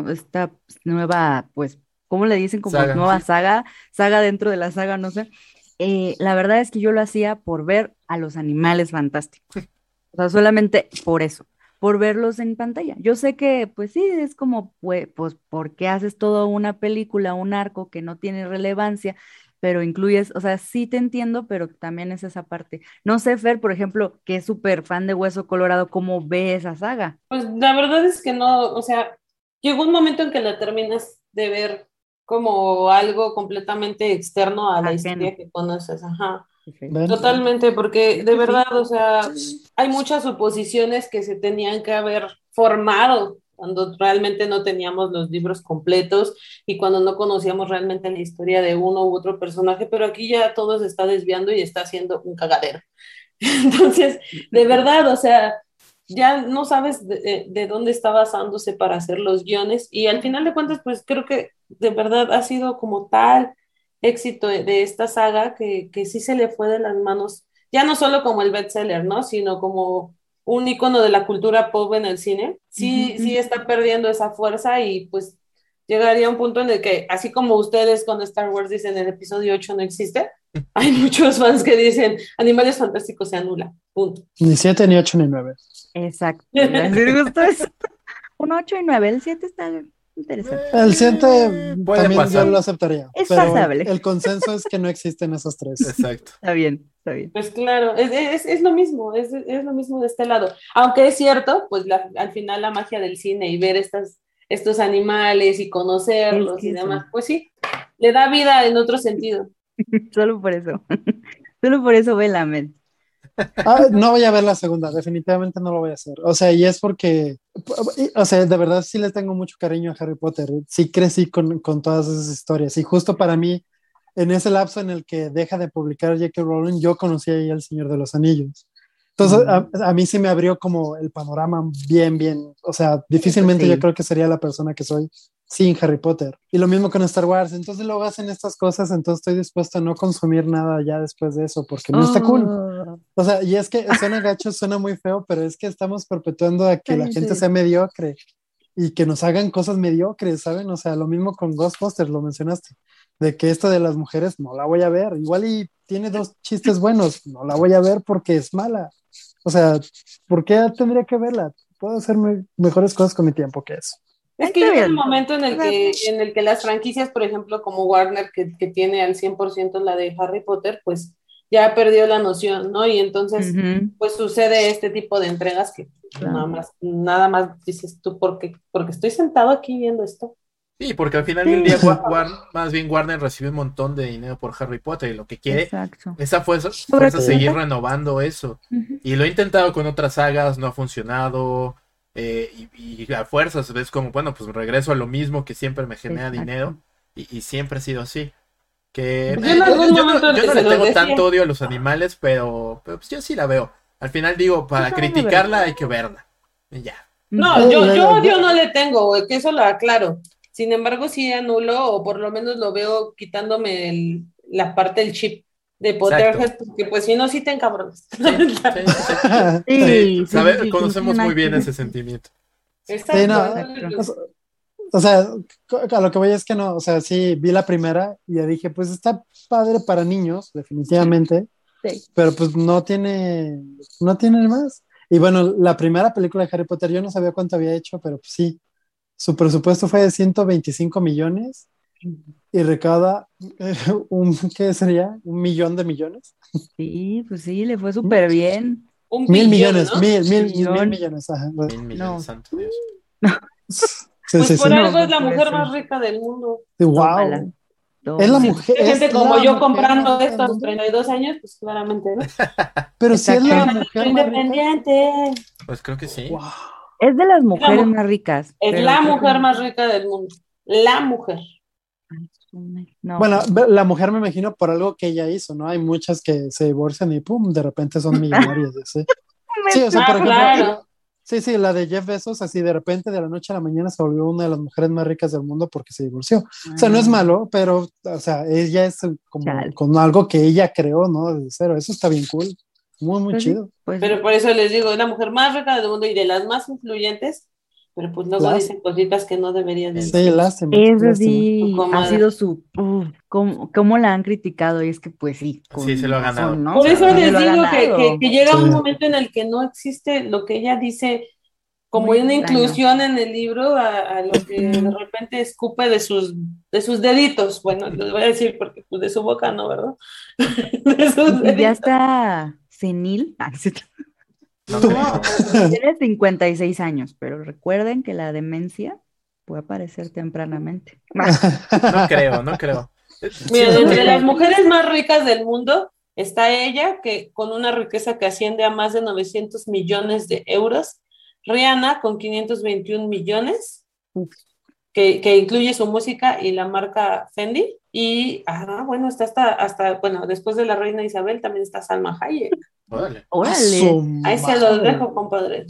esta nueva, pues, ¿cómo le dicen? Como nueva saga, saga dentro de la saga, no sé. Eh, la verdad es que yo lo hacía por ver a los animales fantásticos. O sea, solamente por eso por verlos en pantalla. Yo sé que, pues sí, es como, pues, pues, ¿por qué haces toda una película, un arco que no tiene relevancia, pero incluyes, o sea, sí te entiendo, pero también es esa parte. No sé, Fer, por ejemplo, que es súper fan de Hueso Colorado, ¿cómo ve esa saga? Pues la verdad es que no, o sea, llegó un momento en que la terminas de ver como algo completamente externo a la historia que conoces, ajá. Totalmente, porque de verdad, o sea, hay muchas suposiciones que se tenían que haber formado cuando realmente no teníamos los libros completos y cuando no conocíamos realmente la historia de uno u otro personaje, pero aquí ya todo se está desviando y está haciendo un cagadero. Entonces, de verdad, o sea, ya no sabes de, de, dónde está basándose para hacer los guiones y al final de cuentas, pues creo que de verdad ha sido como tal éxito de, esta saga que, que, sí se le fue de las manos, ya no solo como el bestseller, ¿no? Sino como un icono de la cultura pop en el cine, sí, sí está perdiendo esa fuerza y pues llegaría a un punto en el que, así como ustedes con Star Wars dicen el episodio 8 no existe, hay muchos fans que dicen Animales Fantásticos se anula, punto. Ni 7, ni 8, ni 9. Exacto. Me gustó eso. Un 8 y 9, el 7 está Interesante. El 7 también yo lo aceptaría. Es pasable. El consenso es que no existen esos tres. Exacto. Está bien, está bien. Pues claro, es, es, es lo mismo, es, es, lo mismo de este lado. Aunque es cierto, pues la, al final la magia del cine y ver estas, estos animales y conocerlos y demás, pues sí, le da vida en otro sentido. Solo por eso. Solo por eso ve la mente. Ah, no voy a ver la segunda, definitivamente no lo voy a hacer. O sea, y es porque, o sea, de verdad sí le tengo mucho cariño a Harry Potter. Sí crecí con, con todas esas historias. Y justo para mí, en ese lapso en el que deja de publicar J.K. Rowling, yo conocí ahí El Señor de los Anillos. Entonces, a, a, mí sí me abrió como el panorama bien, bien. O sea, difícilmente yo creo que sería la persona que soy sin Harry Potter. Y lo mismo con Star Wars. Entonces luego hacen estas cosas, entonces estoy dispuesto a no consumir nada ya después de eso, porque no está cool. Oh. O sea, y es que suena gacho, suena muy feo, pero es que estamos perpetuando a que la gente sea mediocre y que nos hagan cosas mediocres, ¿saben? O sea, lo mismo con Ghostbusters, lo mencionaste, de que esto de las mujeres no la voy a ver. Igual y tiene dos chistes buenos, no la voy a ver porque es mala. O sea, ¿por qué tendría que verla? Puedo hacer mejores cosas con mi tiempo que eso. Es que llega un momento en el que, en el que las franquicias, por ejemplo, como Warner, que, que tiene al 100% la de Harry Potter, pues ya perdió la noción, ¿no? Y entonces, pues sucede este tipo de entregas que nada más, nada más dices tú, porque, porque estoy sentado aquí viendo esto. Sí, porque al final del día, más bien Warner recibe un montón de dinero por Harry Potter y lo que quiere, esa fuerza, fuerza seguir renovando eso. Y lo he intentado con otras sagas, no ha funcionado. Eh, y, a fuerzas ves como, bueno, pues regreso a lo mismo que siempre me genera dinero y, siempre ha sido así. Que pues yo, no, le tengo tanto odio a los animales, pero, pues yo sí la veo. Al final digo, para criticarla hay que verla. ya. No, yo, yo odio no le tengo, que eso lo aclaro. Sin embargo, sí anulo, o por lo menos lo veo quitándome la parte del chip de Potterhead, porque pues si no, sí te encabronas. Sí, sí, conocemos muy bien ese sentimiento. o sea, a lo que voy es que no, o sea, sí, vi la primera y ya dije, pues está padre para niños, definitivamente, sí. pero pues no tiene, no tiene más. Y bueno, la primera película de Harry Potter, yo no sabía cuánto había hecho, pero pues sí, su presupuesto fue de 125 millones y recauda un, ¿qué sería? ¿Un millón de millones? Sí, pues sí, le fue súper bien. mil millones, mil, mil, mil millones. Mil millones, santo Dios. pues por algo es la mujer más rica del mundo. Wow. Es la mujer. gente como yo comprando esto a los 32 años, pues claramente, ¿no? Pero si es la mujer. Independiente. Pues creo que sí. Es de las mujeres más ricas. Es la mujer más rica del mundo. La mujer. Bueno, la mujer me imagino por algo que ella hizo, ¿no? Hay muchas que se divorcian y pum, de repente son millonarias. ¿sí? sí, o sea, por ejemplo, sí, sí, la de Jeff Bezos, así de repente de la noche a la mañana se volvió una de las mujeres más ricas del mundo porque se divorció. O sea, no es ah. malo, pero, o sea, ella es como con algo que ella creó, ¿no? De cero. Eso está bien cool. Muy, muy pues chido. Pues pero por eso les digo, es la mujer más rica del mundo y de las más influyentes pero pues luego dicen cositas que no deberían decir. Sí, lástima. Eso sí, ha sido su... ¿cómo, la han criticado? Y es que pues sí. sí, se lo ha ganado. ¿no? Por eso les digo que, que, llega un momento en el que no existe lo que ella dice como una inclusión en el libro a, lo que de repente escupe de sus, de sus deditos. Bueno, les voy a decir porque pues de su boca no, ¿verdad? de sus Ya está senil. Ah, tiene 56 años, pero recuerden que la demencia puede aparecer tempranamente. No creo, no creo. Mira, entre las mujeres más ricas del mundo está ella, que con una riqueza que asciende a más de 900 millones de euros. Rihanna con 521 millones, que, que, incluye su música y la marca Fendi. Y, ah, bueno, está hasta, hasta, bueno, después de la reina Isabel también está Salma Hayek. Órale. Ahí se los dejo, compadre.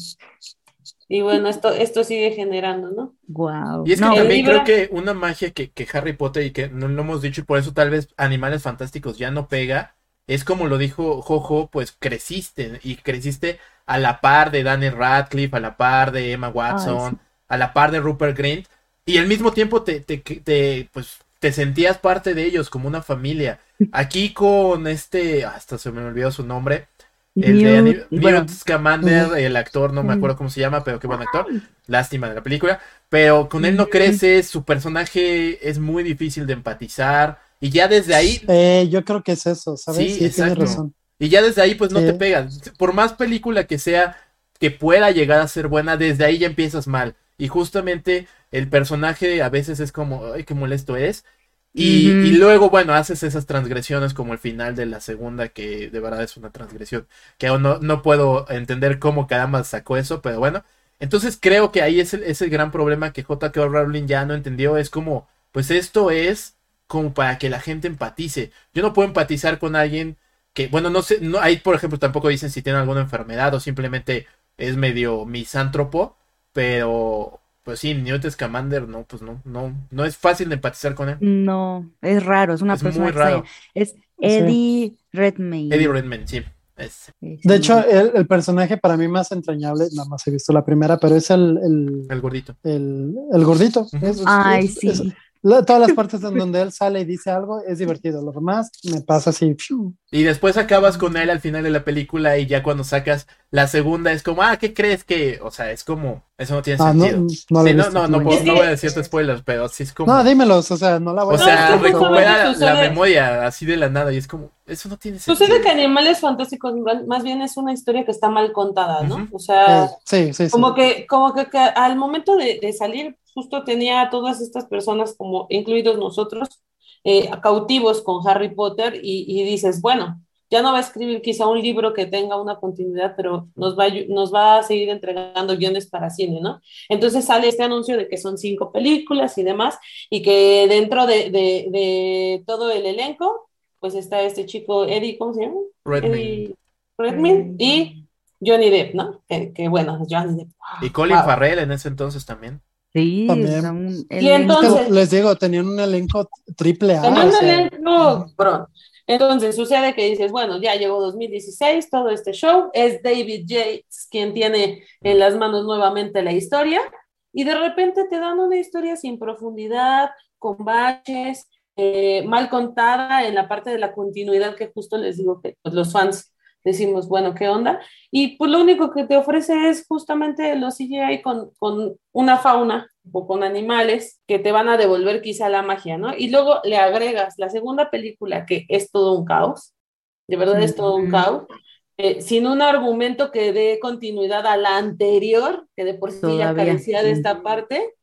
Y bueno, esto, esto sigue generando, ¿no? Wow. Y es que también creo que una magia que, que, Harry Potter y que no lo hemos dicho y por eso tal vez Animales Fantásticos ya no pega, es como lo dijo Jojo, pues creciste y creciste a la par de Daniel Radcliffe, a la par de Emma Watson, a la par de Rupert Grint y al mismo tiempo te, te, te, pues, te sentías parte de ellos como una familia. Aquí con este, hasta se me olvidó su nombre, el de Newt Scamander, el actor, no me acuerdo cómo se llama, pero qué buen actor. Lástima de la película. Pero con él no crece, su personaje es muy difícil de empatizar. Y ya desde ahí. Eh, yo creo que es eso, ¿sabes? Sí, sí razón. Y ya desde ahí, pues no te pegas. Por más película que sea que pueda llegar a ser buena, desde ahí ya empiezas mal. Y justamente el personaje a veces es como, ay, qué molesto es. Y, luego, bueno, haces esas transgresiones como el final de la segunda, que de verdad es una transgresión, que aún no, no puedo entender cómo caramba sacó eso, pero bueno. Entonces creo que ahí es el, es el gran problema que J.K. Rowling ya no entendió, es como, pues esto es como para que la gente empatice. Yo no puedo empatizar con alguien que, bueno, no sé, no, ahí por ejemplo tampoco dicen si tiene alguna enfermedad o simplemente es medio misántropo, pero pues sí, Newt Scamander, no, pues no, no, no es fácil de empatizar con él. No, es raro, es una persona muy raro. Es Eddie Redmayne. Eddie Redmayne, sí. De hecho, el, personaje para mí más entrañable, nada más he visto la primera, pero es el... El, gordito. El, gordito. Ay, sí todas las partes en donde él sale y dice algo es divertido. Lo demás me pasa así. Y después acabas con él al final de la película y ya cuando sacas la segunda es como, ah, ¿qué crees que? O sea, es como, eso no tiene ah, sentido. No, no, no, no, voy a decirte spoilers, pero sí es como. No, dímelos, o sea, no la voy a O sea, recupera la memoria así de la nada y es como, eso no tiene sentido. Sucede que Animales Fantásticos más bien es una historia que está mal contada, ¿no? O sea, sí, sí, como, Que, como que, al momento de, de salir justo tenía a todas estas personas, como incluidos nosotros, eh, cautivos con Harry Potter y, dices, bueno, ya no va a escribir quizá un libro que tenga una continuidad, pero nos va, nos va a seguir entregando guiones para cine, ¿no? Entonces sale este anuncio de que son cinco películas y demás, y que dentro de, todo el elenco, pues está este chico Eddie, ¿cómo se llama? Redmayne y Johnny Depp, ¿no? Que, bueno, Johnny Depp. Y Colin Farrell en ese entonces también. Sí, y entonces les digo, tenían un elenco triple A. Tenían un elenco, bro. Entonces sucede que dices, bueno, ya llegó 2016, todo este show, es David Yates quien tiene en las manos nuevamente la historia y de repente te dan una historia sin profundidad, con baches, eh, mal contada en la parte de la continuidad que justo les digo que pues, los fans decimos, bueno, ¿qué onda? Y pues lo único que te ofrece es justamente los CGI con, con una fauna o con animales que te van a devolver quizá la magia, ¿no? Y luego le agregas la segunda película que es todo un caos, de verdad es todo un caos, eh, sin un argumento que dé continuidad a la anterior, que de por sí ya carecía de esta parte,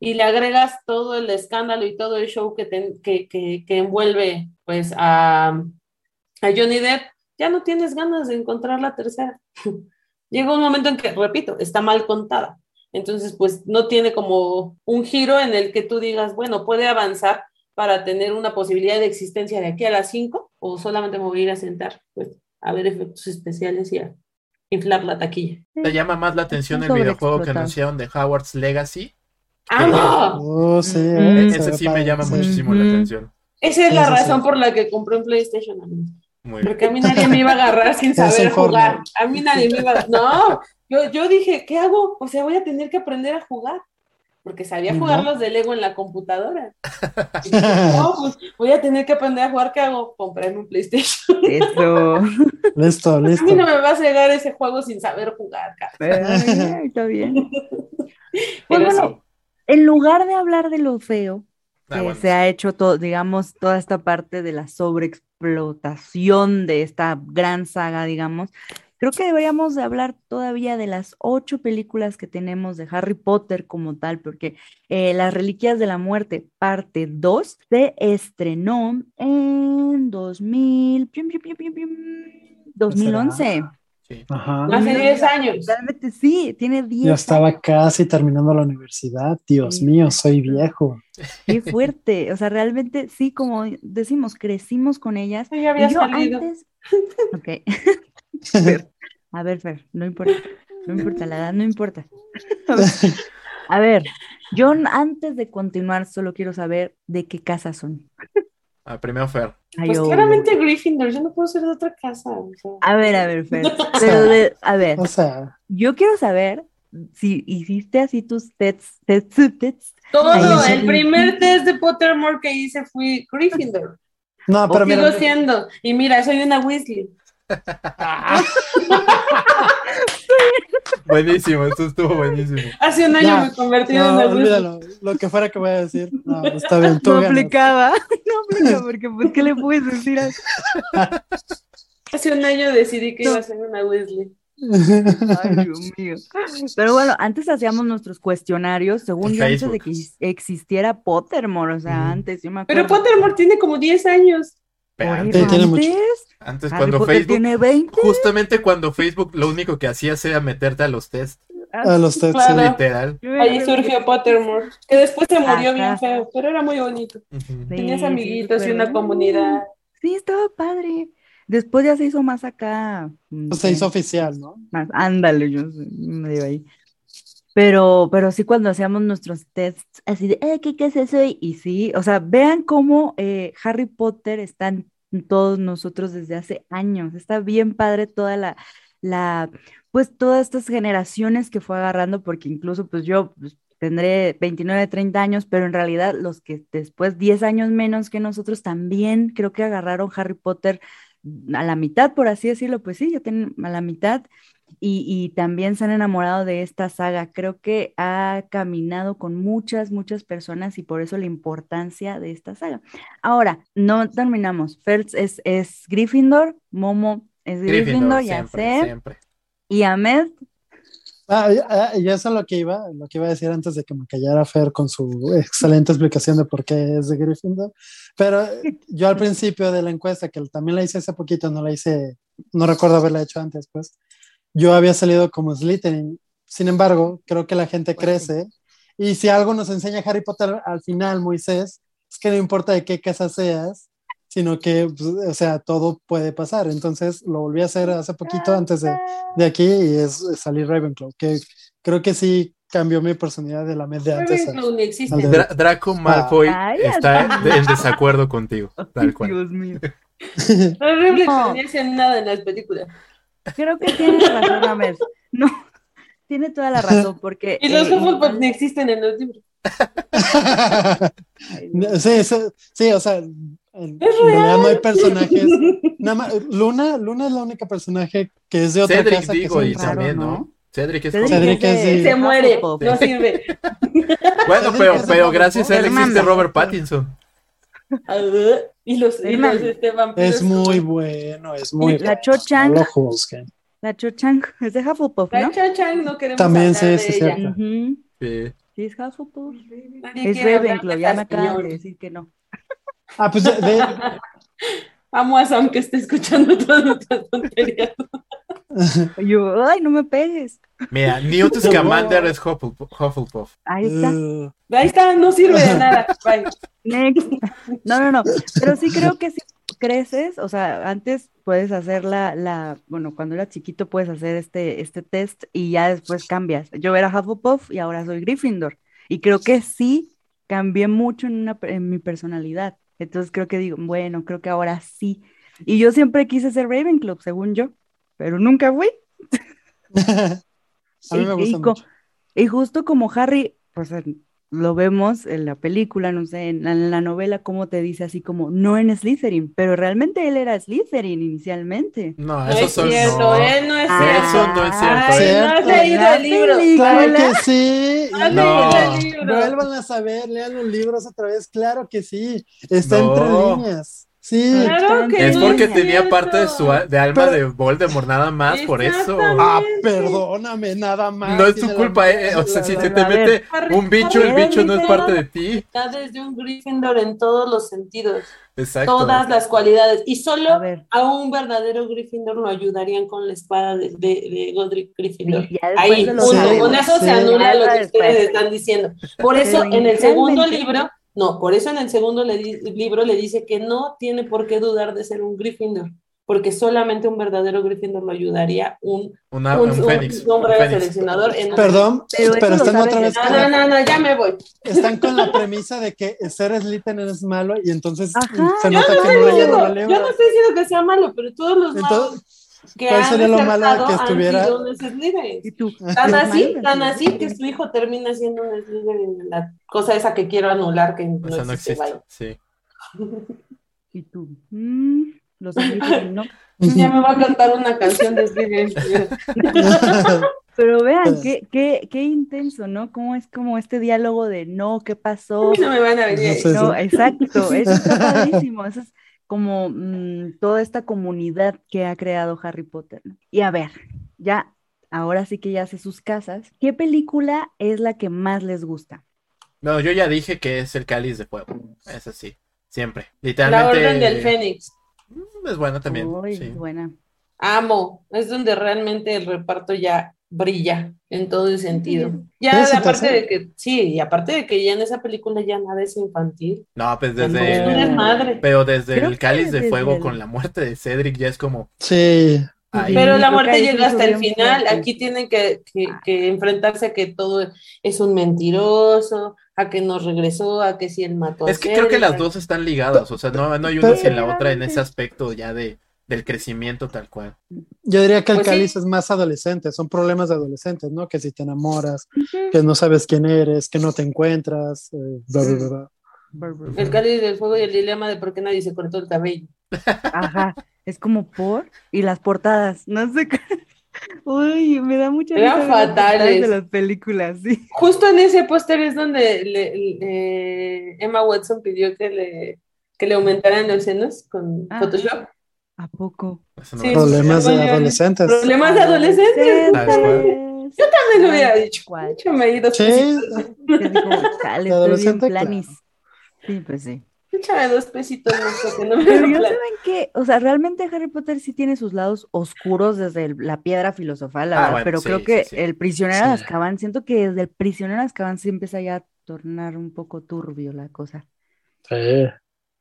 y le agregas todo el escándalo y todo el show que, que, que, que, envuelve pues a, a Johnny Depp, ya no tienes ganas de encontrar la tercera. Llega un momento en que, repito, está mal contada. Entonces, pues no tiene como un giro en el que tú digas, bueno, puede avanzar para tener una posibilidad de existencia de aquí a las 5 o solamente me voy a ir a sentar pues, a ver efectos especiales y a inflar la taquilla. ¿Te llama más la atención el videojuego que anunciaron de Howard's Legacy? ¡Ah, no! Oh, sí, mm. Ese sí me llama muchísimo la atención. Esa es la razón por la que compré un PlayStation. Porque a mí nadie me iba a agarrar sin saber jugar. A mí nadie me iba a... No, yo, yo dije, ¿qué hago? O sea, voy a tener que aprender a jugar. Porque sabía jugar los de Lego en la computadora. no, pues voy a tener que aprender a jugar. ¿Qué hago? Comprarme un PlayStation. Eso. listo, listo. A mí no me va a llegar ese juego sin saber jugar, Está bien. Pues bueno, en lugar de hablar de lo feo, ah, que se ha hecho todo, digamos, toda esta parte de la sobreexplotación de esta gran saga, digamos, creo que deberíamos de hablar todavía de las ocho películas que tenemos de Harry Potter como tal, porque eh, Las Reliquias de la Muerte, parte 2, se estrenó en 2000, 2011. Hace 10 años. Realmente sí, tiene 10 Yo estaba casi terminando la universidad. Dios mío, soy viejo. Qué fuerte. O sea, realmente sí, como decimos, crecimos con ellas. ya había salido. Antes... Ok. a ver, Fer, no importa. No importa, la edad no importa. A ver, yo antes de continuar solo quiero saber de qué casa son. Ah, primero Fer. Pues claramente Gryffindor, yo no puedo ser de otra casa. A ver, a ver, Fer. Pero a ver, o sea... yo quiero saber si hiciste así tus tests, tests, tests. Todo, el primer test de Pottermore que hice fui Gryffindor. No, pero sigo siendo. Y mira, soy una Weasley. buenísimo, esto estuvo buenísimo. Hace un año me convertí en una olvídalo, lo que fuera que voy a decir. No, está bien, tú No aplicaba, no aplicaba, porque pues, ¿qué le puedes decir a Hace un año decidí que iba a ser una Weasley. Ay, Dios mío. Pero bueno, antes hacíamos nuestros cuestionarios, según yo, antes de que existiera Pottermore, o sea, antes, yo me acuerdo. Pero Pottermore tiene como 10 años. antes, tiene mucho. Antes cuando Facebook tiene 20. justamente cuando Facebook lo único que hacía era meterte a los tests. A los tests, literal. Ahí surgió Pottermore, que después se murió bien feo, pero era muy bonito. Tenías amiguitos y una comunidad. Sí, estaba padre. Después ya se hizo más acá. Se hizo oficial, ¿no? Más, ándale, yo me dio ahí. Pero, pero sí cuando hacíamos nuestros tests así de, eh, ¿qué, ¿qué, es eso? Y, sí, o sea, vean cómo eh, Harry Potter está en todos nosotros desde hace años. Está bien padre toda la, la, pues todas estas generaciones que fue agarrando, porque incluso pues yo pues, tendré 29, 30 años, pero en realidad los que después 10 años menos que nosotros también creo que agarraron Harry Potter a la mitad, por así decirlo, pues sí, ya tienen a la mitad y, también se han enamorado de esta saga. Creo que ha caminado con muchas, muchas personas y por eso la importancia de esta saga. Ahora, no terminamos. Feltz es, es Gryffindor, Momo es Gryffindor, ya sé. Y Ahmed. Ah, ah, ya eso es lo que iba, lo que iba a decir antes de que me callara Fer con su excelente explicación de por qué es de Gryffindor. Pero yo al principio de la encuesta, que también la hice hace poquito, no la hice, no recuerdo haberla hecho antes, pues yo había salido como Slytherin. Sin embargo, creo que la gente pues crece. Y si algo nos enseña Harry Potter al final, Moisés, es que no importa de qué casa seas, sino que, pues, o sea, todo puede pasar. Entonces lo volví a hacer hace poquito antes de, de aquí y es, salir Ravenclaw, que creo que sí cambió mi personalidad de la mes de antes. existe. Draco Malfoy está en desacuerdo contigo. Tal cual. Dios mío. Horrible no. no nada en las películas. Creo que tiene razón, Amers. No, tiene toda la razón, porque... Y los eh, Hufflepuff ni existen en los libros. sí, sí, o sea, en, realidad no hay personajes. Nada más, Luna, Luna es la única personaje que es de otra Cedric, casa. digo, que y también, ¿no? Cedric es, Cedric es Se muere, no sirve. Bueno, pero, pero gracias a él existe Robert Pattinson. Y los, y los este, Es muy bueno, es muy La Cho Chang. La Cho Chang es de Hufflepuff, ¿no? La Cho Chang no queremos También sí, es cierto. Uh -huh. Sí. Sí, es Hufflepuff. Es Ravenclaw, ya me acaban de decir que no. Ah, pues de, de... Amo a Sam que esté escuchando todas nuestras tonterías. Yo, ay, no me pegues. Mira, Newt Scamander es Hufflepuff. Ahí está. Uh, Ahí está, no sirve de nada. Bye. Next. No, no, no. Pero sí creo que si creces, o sea, antes puedes hacer la, la, bueno, cuando eras chiquito puedes hacer este, este test y ya después cambias. Yo era Hufflepuff y ahora soy Gryffindor. Y creo que sí cambié mucho en, una, en mi personalidad. Entonces creo que digo, bueno, creo que ahora sí. Y yo siempre quise ser Ravenclaw, según yo, pero nunca fui. a mí me gusta y, mucho. y justo como Harry, pues lo vemos en la película, no sé, en la, en la, novela, como te dice así como, no en Slytherin, pero realmente él era Slytherin inicialmente. No, No eso es son, cierto, no. él no es Ah, Eso no es cierto. Ay, no has Cierto. leído el libro. película. Claro que sí. No has No. leído el libro. Vuelvan a saber, lean los libros otra vez. Claro que sí. Está No. entre líneas. Sí. Claro que Es porque es tenía parte de su de alma Pero- de Voldemort nada más por eso. Ah, perdóname, nada más. No es tu culpa, eh. O sea, si se te mete un bicho, el bicho no es parte de ti. Está desde un Gryffindor en todos los sentidos, Exacto. todas las cualidades. Y solo a un verdadero Gryffindor lo ayudarían con la espada de, de, de Godric Gryffindor. Ahí, de punto. Con eso Sí. se anula lo que ustedes están diciendo. Por eso, en el segundo libro, no, por eso en el segundo le di- libro le dice que no tiene por qué dudar de ser un Gryffindor, porque solamente un verdadero Gryffindor lo ayudaría un, Una, un, un un- fénix. un hombre un fénix. seleccionador en Perdón, Pero lo están otra vez No, la, no, no, ya me voy. están con la premisa de que ser Slytherin es malo y entonces Ajá. se nota no, que no los yo no estoy diciendo que sea malo, pero todos los Entonces, que ¿cuál han sería lo malo que estuviera- y tú. Tan Los así, tan así que su hijo termina siendo un Slytherin, la cosa esa que quiero anular que no, O sea, no existe, existe. Sí. Y tú. mm, los no. Ya me va a cantar una canción de Slytherin. Pero vean, qué, qué, qué intenso, ¿no? Cómo es como este diálogo de no, ¿qué pasó? No me van a venir. No, exacto, eso está padrísimo. Eso es como mm, toda esta comunidad que ha creado Harry Potter. Y a ver, ya, ahora sí que ya hace sus casas. ¿Qué película es la que más les gusta? No, yo ya dije que es el cáliz de fuego. Es así. Siempre. La Literalmente. Orden del Fénix. Mm, Es buena también. Uy, sí. buena. Amo. Es donde realmente el reparto ya brilla en todo el sentido. Ya ¿Sí, aparte te de que, sí, y aparte de que ya en esa película ya nada es infantil. No, pues No, desde. desmadre. Pero desde Creo el cáliz de fuego el- con la muerte de Cedric ya es como. Sí, Pero la muerte llega hasta el final. fuerte. Aquí tienen que, que- que enfrentarse a que todo es un mentiroso, a que no regresó, a que sí él mató a Es que creo que las dos están ligadas. O sea, no, no hay una sin la otra en ese aspecto ya de, del crecimiento tal cual. yo diría que el Pues sí. cáliz es más adolescente, son problemas de adolescentes, ¿no? Que si te enamoras, que no sabes quién eres, que no te encuentras, eh, bla, bla, bla, bla. El cáliz del fuego y el dilema de por qué nadie se cortó el cabello. Ajá, es como por y las portadas, no sé qué. Uy, me da mucha Eran fatales. de las películas, sí. Justo en ese póster es donde le- le- Emma Watson pidió que le, que le aumentaran los senos con Ah. Problemas ¿A poco? Sí. me- Problemas de adolescentes. Problemas de adolescentes. Yo también lo hubiera dicho. ¿Cuál? Échame ahí dos Sí, bien adolescente, planis. Sí, pues sí. Échame dos pesitos más que no me Pero saben que, o sea, realmente Harry Potter sí tiene sus lados oscuros desde el- la piedra filosofal, la Ah, verdad, bueno, pero sí, creo que sí. el prisionero de. Azkaban, siento que desde el prisionero de Azkaban sí empieza ya a tornar un poco turbio la cosa. Sí.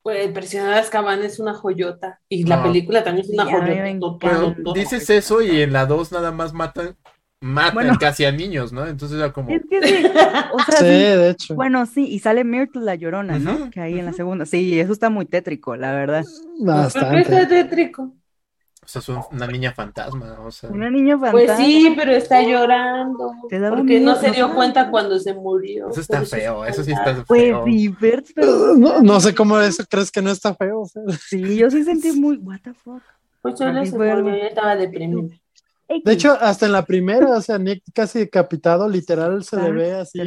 Pues el prisionero de Azkaban es una joyota. Y la No. película también es una joyota. Pero dices eso y en la 2 nada más matan, matan casi a niños, ¿no? Entonces era como. Es que sí. O sea, sí, de hecho. Bueno, sí, y sale Myrtle la llorona, ¿no? Que ahí en la segunda. Sí, eso está muy tétrico, la verdad. Bastante. ¿Por qué está tétrico? O sea, es una niña fantasma, o sea. Una niña fantasma. Pues sí, pero está llorando. porque no se dio cuenta cuando se murió. Eso está feo, eso sí está pues feo. Pues sí, pero... no, no, sé cómo eso crees que no está feo. Sí, yo sí sentí muy, what the fuck. Pues yo le yo estaba deprimida. De hecho, hasta en la primera, o sea, Nick casi decapitado, literal se le ve así.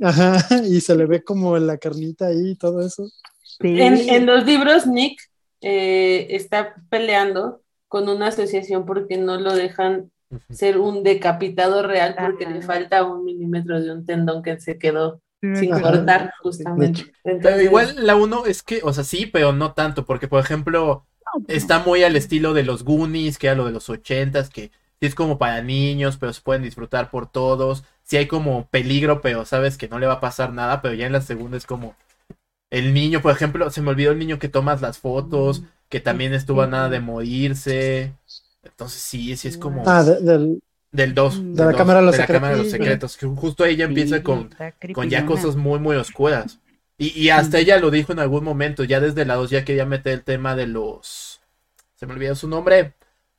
ajá, y se le ve como la carnita ahí y todo eso. En, en, los libros, Nick eh, está peleando con una asociación porque no lo dejan ser un decapitado real porque le falta un milímetro de un tendón que se quedó sin cortar justamente. pero igual la uno es que, o sea, sí, pero no tanto, porque por ejemplo está muy al estilo de los Goonies, que era lo de los ochentas, que es como para niños, pero se pueden disfrutar por todos. Sí hay como peligro, pero sabes que no le va a pasar nada, pero ya en la segunda es como el niño, por ejemplo, se me olvidó el niño que tomas las fotos, mm, que también estuvo a nada de morirse. Entonces sí, sí es como... Ah, del... Del 2. De, la, cámara de, los la cámara de los secretos. Que justo ella empieza con, con ya cosas muy, muy oscuras. Y, y hasta ella lo dijo en algún momento, ya desde la 2 ya quería meter el tema de los... Se me olvidó su nombre.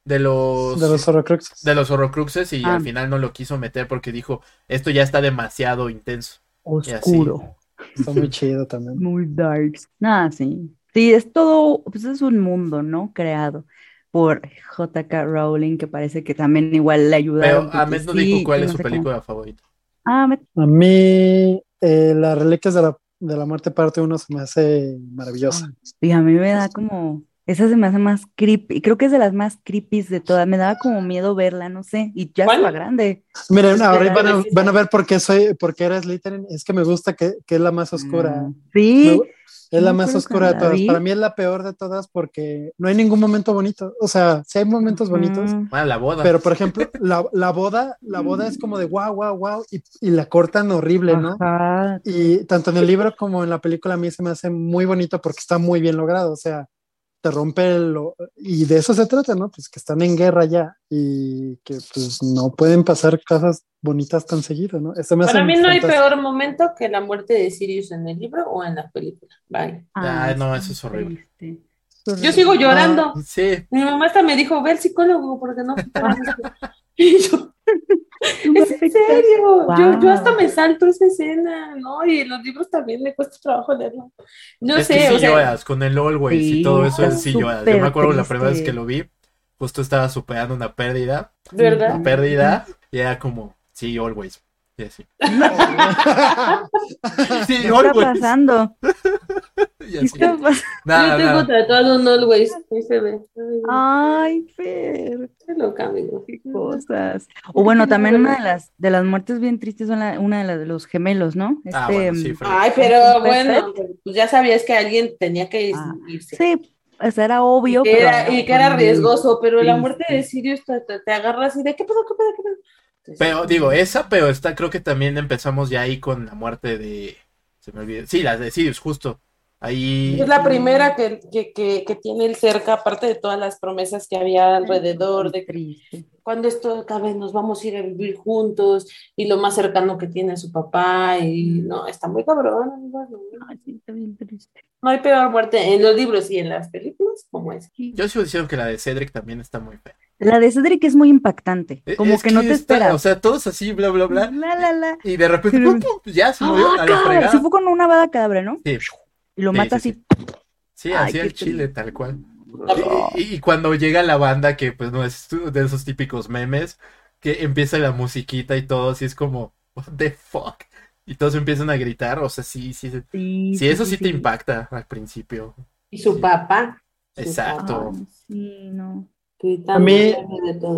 De los... De los horrocruxes. De los horrocruxes y al ah. final no lo quiso meter porque dijo, esto ya está demasiado intenso. Oscuro. Está muy chido también. Muy darks. Nada, sí. Sí, es todo, pues es un mundo, ¿no? Creado por J.K. Rowling, que parece que también igual le ayuda. Pero a mí no dijo cuál es su película favorita. Ah, A mí, eh, Las Reliquias de la, de la Muerte parte 1 se me hace maravillosa. Y a mí me da como esa se me hace más creepy. Creo que es de las más creepy de todas. Me daba como miedo verla, no sé. Y ya estaba grande. Miren, ahora van a, van a, ver por qué soy, por qué eres Slytherin. Es que me gusta que, que es la más oscura. Mm, sí. es la más oscura de todas. Para mí es la peor de todas porque no hay ningún momento bonito. O sea, sí hay momentos bonitos. Ah, la boda. Pero, por ejemplo, la, la, boda, la boda es como de wow, wow, wow. Y, y la cortan horrible, ¿no? Y tanto en el libro como en la película a mí se me hace muy bonito porque está muy bien logrado. O sea, te rompe lo, y de eso se trata, ¿no? Pues que están en guerra ya y que pues no pueden pasar cosas bonitas tan seguido, ¿no? Para mí no hay peor momento que la muerte de Sirius en el libro o en la película. Vale. Ah, no, eso es horrible. Yo sigo llorando. Ah, sí. Mi mamá hasta me dijo, ve al psicólogo porque no. y yo, ¿Es en serio? Yo, yo, hasta me salto esa escena, ¿no? Y los libros también me cuesta trabajo leerlo. No es sé. Que si lloras, con el Always y todo eso es si lloras. Yo me acuerdo la primera vez que lo vi, justo estaba superando una pérdida. ¿Verdad? Una pérdida, y era como, sí, Always. Y así. sí, ¿Qué está pasando? y así. ¿Qué está pasando? Yo tengo tatuado un Always. Ahí se ve. Ay, Fer. Qué loca, amigo. Qué cosas. O bueno, también una de las, de las muertes bien tristes son la, una de las de los gemelos, ¿no? Ah, este, bueno, sí, Ay, pero bueno, pues ya sabías que alguien tenía que ah, irse. Sí, pues era obvio. Y que, era, y que era riesgoso, pero la muerte de Sirius te, te, te agarras y de qué pasó, qué pasó, qué pero digo, esa, pero esta creo que también empezamos ya ahí con la muerte de. Se me olvidó. Sí, la de Sirius, justo. Ahí. Es la primera que, que, que, tiene el cerca, aparte de todas las promesas que había alrededor, de que cuando esto acabe nos vamos a ir a vivir juntos, y lo más cercano que tiene su papá, y no, está muy cabrón. No, no hay peor muerte en los libros y en las películas como es. Yo sigo diciendo que la de Cedric también está muy fea. La de Cedric es muy impactante, e, como que, no te esperas. O sea, todos así, bla, bla, bla. La, la, la. Y de repente, pum, pum, ya se movió a la fregada. Se fue con una bada cadabra, ¿no? Sí. Y lo mata así. Sí, así el chile, tal cual. Y, cuando llega la banda, que pues no es de esos típicos memes, que empieza la musiquita y todo, así es como, what the fuck. Y todos empiezan a gritar, o sea, sí, sí. Sí, sí eso sí, te impacta al principio. Y su papá. Exacto. sí, no. A mí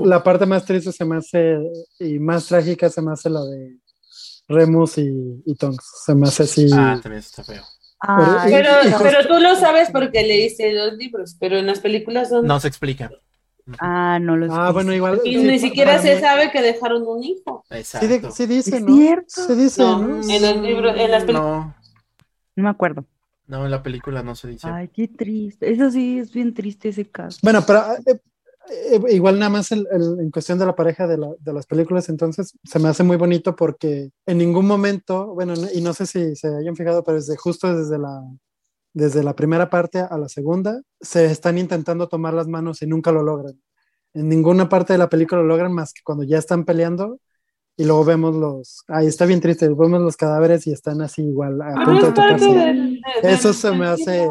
la parte más triste se me hace y más trágica se me hace la de Remus y, y Tonks. Se me hace así. Ah, también está feo. pero, pero tú lo sabes porque leíste los libros, pero en las películas son... No se explica. Ah, no lo sé. Ah, bueno, igual. Y ni siquiera se sabe que dejaron un hijo. Exacto. Sí, dice, ¿no? Se dice, ¿no? En los libros, en las películas. No. no me acuerdo. No, en la película no se dice. Ay, qué triste. Eso sí es bien triste ese caso. Bueno, pero eh, eh, igual nada más en cuestión de la pareja de, de, las películas, entonces se me hace muy bonito porque en ningún momento, bueno, y no sé si se hayan fijado, pero desde justo desde la, desde la primera parte a la segunda, se están intentando tomar las manos y nunca lo logran. En ninguna parte de la película lo logran más que cuando ya están peleando y luego vemos los, ahí está bien triste, vemos los cadáveres y están así igual a punto de tocarse. Eso se me hace...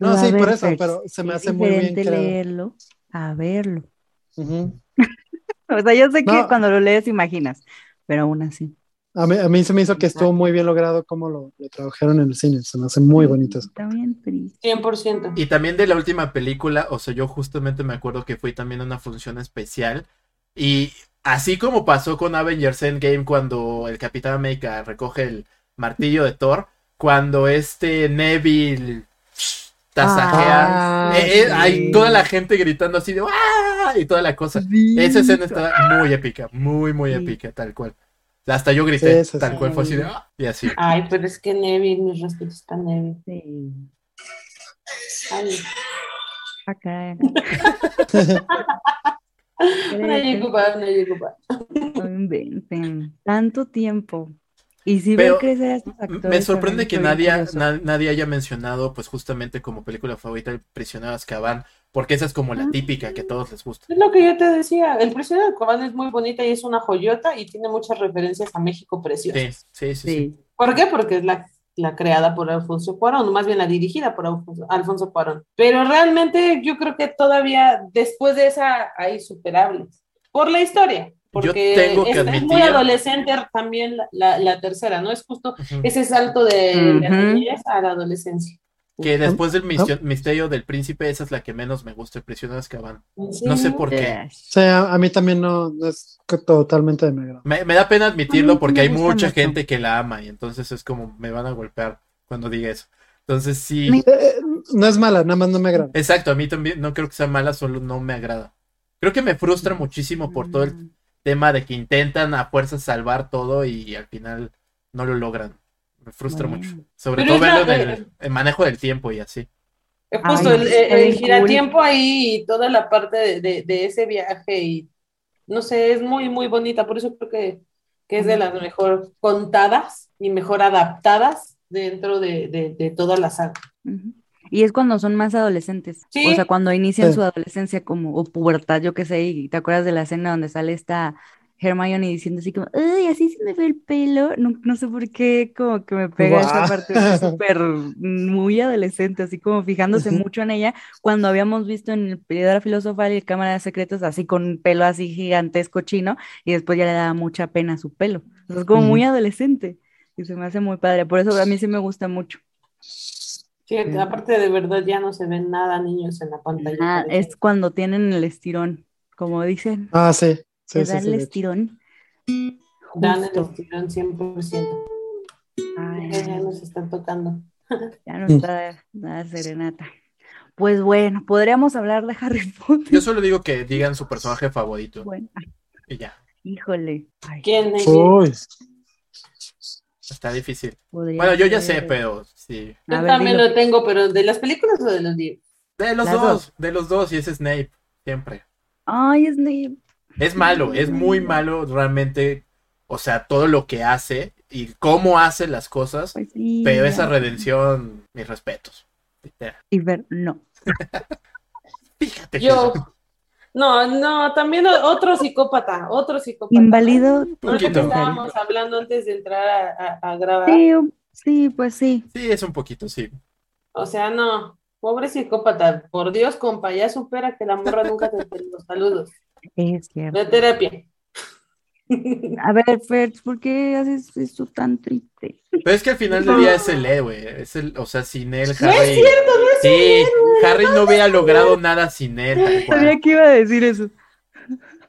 No, sí, por eso, pero se me hace muy bien leerlo a verlo. o sea, yo sé que cuando lo lees imaginas, pero aún así. A mí, a mí, se me hizo que estuvo muy bien logrado como lo, trabajaron en el cine, se me hace muy bonito eso. También 100%. Y también de la última película, o sea, yo justamente me acuerdo que fue también una función especial y así como pasó con Avengers Endgame cuando el Capitán América recoge el martillo de Thor, cuando este Neville tasajea. Eh, eh, hay toda la gente gritando así de ¡Ah! y toda la cosa. Esa escena está muy épica, muy, muy épica, tal cual. Hasta yo grité, tal cual fue así de ¡Ah! y así. Ay, pero es que Neville, mis respetos para Neville. Sí. Ay. Acá. no hay culpa, no hay culpa. Tanto tiempo. Y si Pero Me sorprende que nadie, nadie haya mencionado, pues justamente como película favorita, El prisionero de Azkaban, porque esa es como la ah. típica que a todos les gusta. Es lo que yo te decía, El prisionero de Azkaban es muy bonita y es una joyota y tiene muchas referencias a México preciosas. Sí, sí, sí. ¿Por qué? Porque es la, la creada por Alfonso Cuarón, más bien la dirigida por Alfonso, Alfonso Cuarón. Pero realmente yo creo que todavía después de esa hay superables por la historia porque tengo que es, muy adolescente también la, la, tercera, ¿no? Es justo ese salto de, la niñez a la adolescencia. Que después del misterio del príncipe, esa es la que menos me gusta, el prisionero de Azkaban. No sé por qué. O sea, a mí también no, es totalmente de mi Me, me, da pena admitirlo porque hay mucha gente que la ama y entonces es como me van a golpear cuando diga eso. Entonces sí. Eh, eh, no es mala, nada más no me agrada. Exacto, a mí también no creo que sea mala, solo no me agrada. Creo que me frustra muchísimo por todo el mm tema de que intentan a fuerzas salvar todo y al final no lo logran. Me frustra mucho. Sobre todo verlo en el, manejo del tiempo y así. Justo el, el, giratiempo ahí y toda la parte de, de, ese viaje y no sé, es muy, muy bonita. Por eso creo que, que es de las mejor contadas y mejor adaptadas dentro de, de toda la saga. Y es cuando son más adolescentes. O sea, cuando inician su adolescencia como, o pubertad, yo qué sé, y te acuerdas de la escena donde sale esta Hermione diciendo así como, ay, así se me ve el pelo. No, no sé por qué, como que me pega esa parte súper muy adolescente, así como fijándose mucho en ella, cuando habíamos visto en el Piedra Filosofal y el Cámara de Secretos, así con un pelo así gigantesco chino, y después ya le daba mucha pena su pelo. O sea, es como muy adolescente, y se me hace muy padre. Por eso a mí sí me gusta mucho. Sí, aparte de verdad ya no se ven nada niños en la pantalla. Ah, es cuando tienen el estirón, como dicen. Ah, sí. sí, dan el estirón. Dan el estirón 100%. Ay, ya nos están tocando. Ya no está nada serenata. Pues bueno, podríamos hablar de Harry Potter. Yo solo digo que digan su personaje favorito. Bueno. Y ya. Híjole. ¿Quién es? Está difícil. Bueno, yo ya sé, pero sí. Yo también lo tengo, pero ¿de las películas o de los libros? De los dos, de los dos, y es Snape, siempre. Ay, Snape. Es malo, es muy malo realmente, o sea, todo lo que hace y cómo hace las cosas, pues pero esa redención, mis respetos. Y ver, no. Fíjate. Yo, no, no, también otro psicópata, otro psicópata. Inválido. ¿no? estábamos hablando antes de entrar a, grabar. Sí, sí, pues sí. Sí, es un poquito, sí. O sea, no, pobre psicópata, por Dios, compa, ya supera que la morra nunca te los saludos. Es cierto. De terapia. A ver, Fer, ¿por qué haces esto tan triste? Pero es que al final del día es el E, güey. Es el, o sea, sin él, Harry. No es cierto, no es Sí, Harry no hubiera logrado nada sin él. Sabía que iba a decir eso.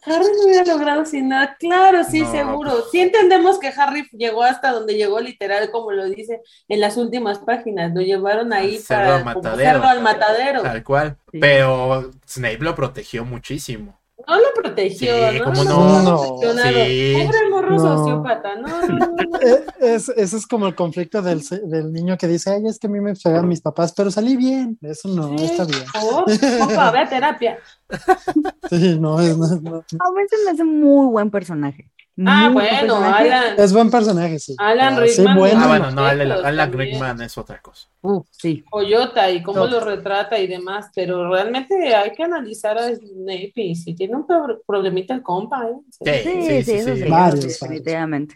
Harry no hubiera logrado sin nada, claro, sí, seguro. Pues sí entendemos que Harry llegó hasta donde llegó, literal, como lo dice en las últimas páginas. Lo llevaron ahí para matadero, al matadero. Tal cual. Pero Snape lo protegió muchísimo. No lo protegió, Sí, ¿no? ¿cómo no? no? Funcionado. Sí. Pobre morro No. sociópata, ¿no? no, no, no. Eh, es, ese es como el conflicto del, del niño que dice, ay, es que a mí me pegan mis papás, pero salí bien. Eso no, Sí. está bien. Oh, compa, ve a terapia. Sí, no, es, no, no. A veces me hace muy buen personaje. Ah, Muy bueno, personaje. Alan. Es buen personaje, sí. Alan sí, Rickman, bueno. Ah, no, bueno, no, Alan. Rickman es otra cosa. Uf, sí. Coyota y cómo Top. lo retrata y demás, pero realmente hay que analizar a Snape y si tiene un pro- problemita el compa, ¿eh? Sí, Sí, sí, sí, eso sí. sí, Varios, eso sí, varios. definitivamente.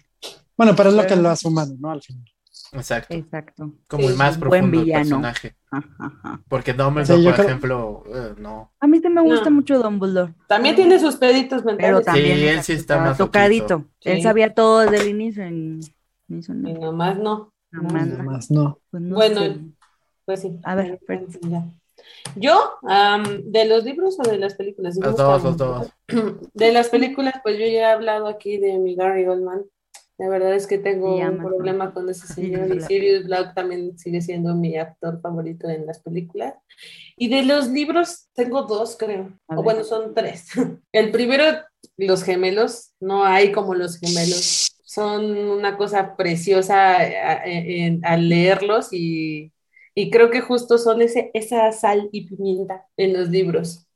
Bueno, pero es lo que lo hace humano, ¿no? Al final. Exacto. Exacto. Como Sí, el más buen profundo villano. personaje. Porque Dumbledore, Sí, por creo- ejemplo, eh, no. A mí sí me gusta No. mucho Dumbledore, También tiene sus peditos pero mentales. también él exacto, sí está más tocadito. Él Sí. sabía todo desde el inicio y no hizo Y nada. nomás no. Nada no, no. Pues no Bueno, sé. Pues sí. A ver. Ya. Yo, am, de los libros o de las películas. Sí Los dos, los dos. De las películas, pues yo ya he hablado aquí de mi Gary Oldman. La verdad es que tengo un Amazon. problema con ese señor. Y. Sirius Black también sigue siendo mi actor favorito en las películas. Y de los libros, tengo dos, creo. O bueno, son tres. El primero, Los Gemelos. No hay como Los Gemelos. Son una cosa preciosa al leerlos y, y creo que justo son ese, esa sal y pimienta en los libros.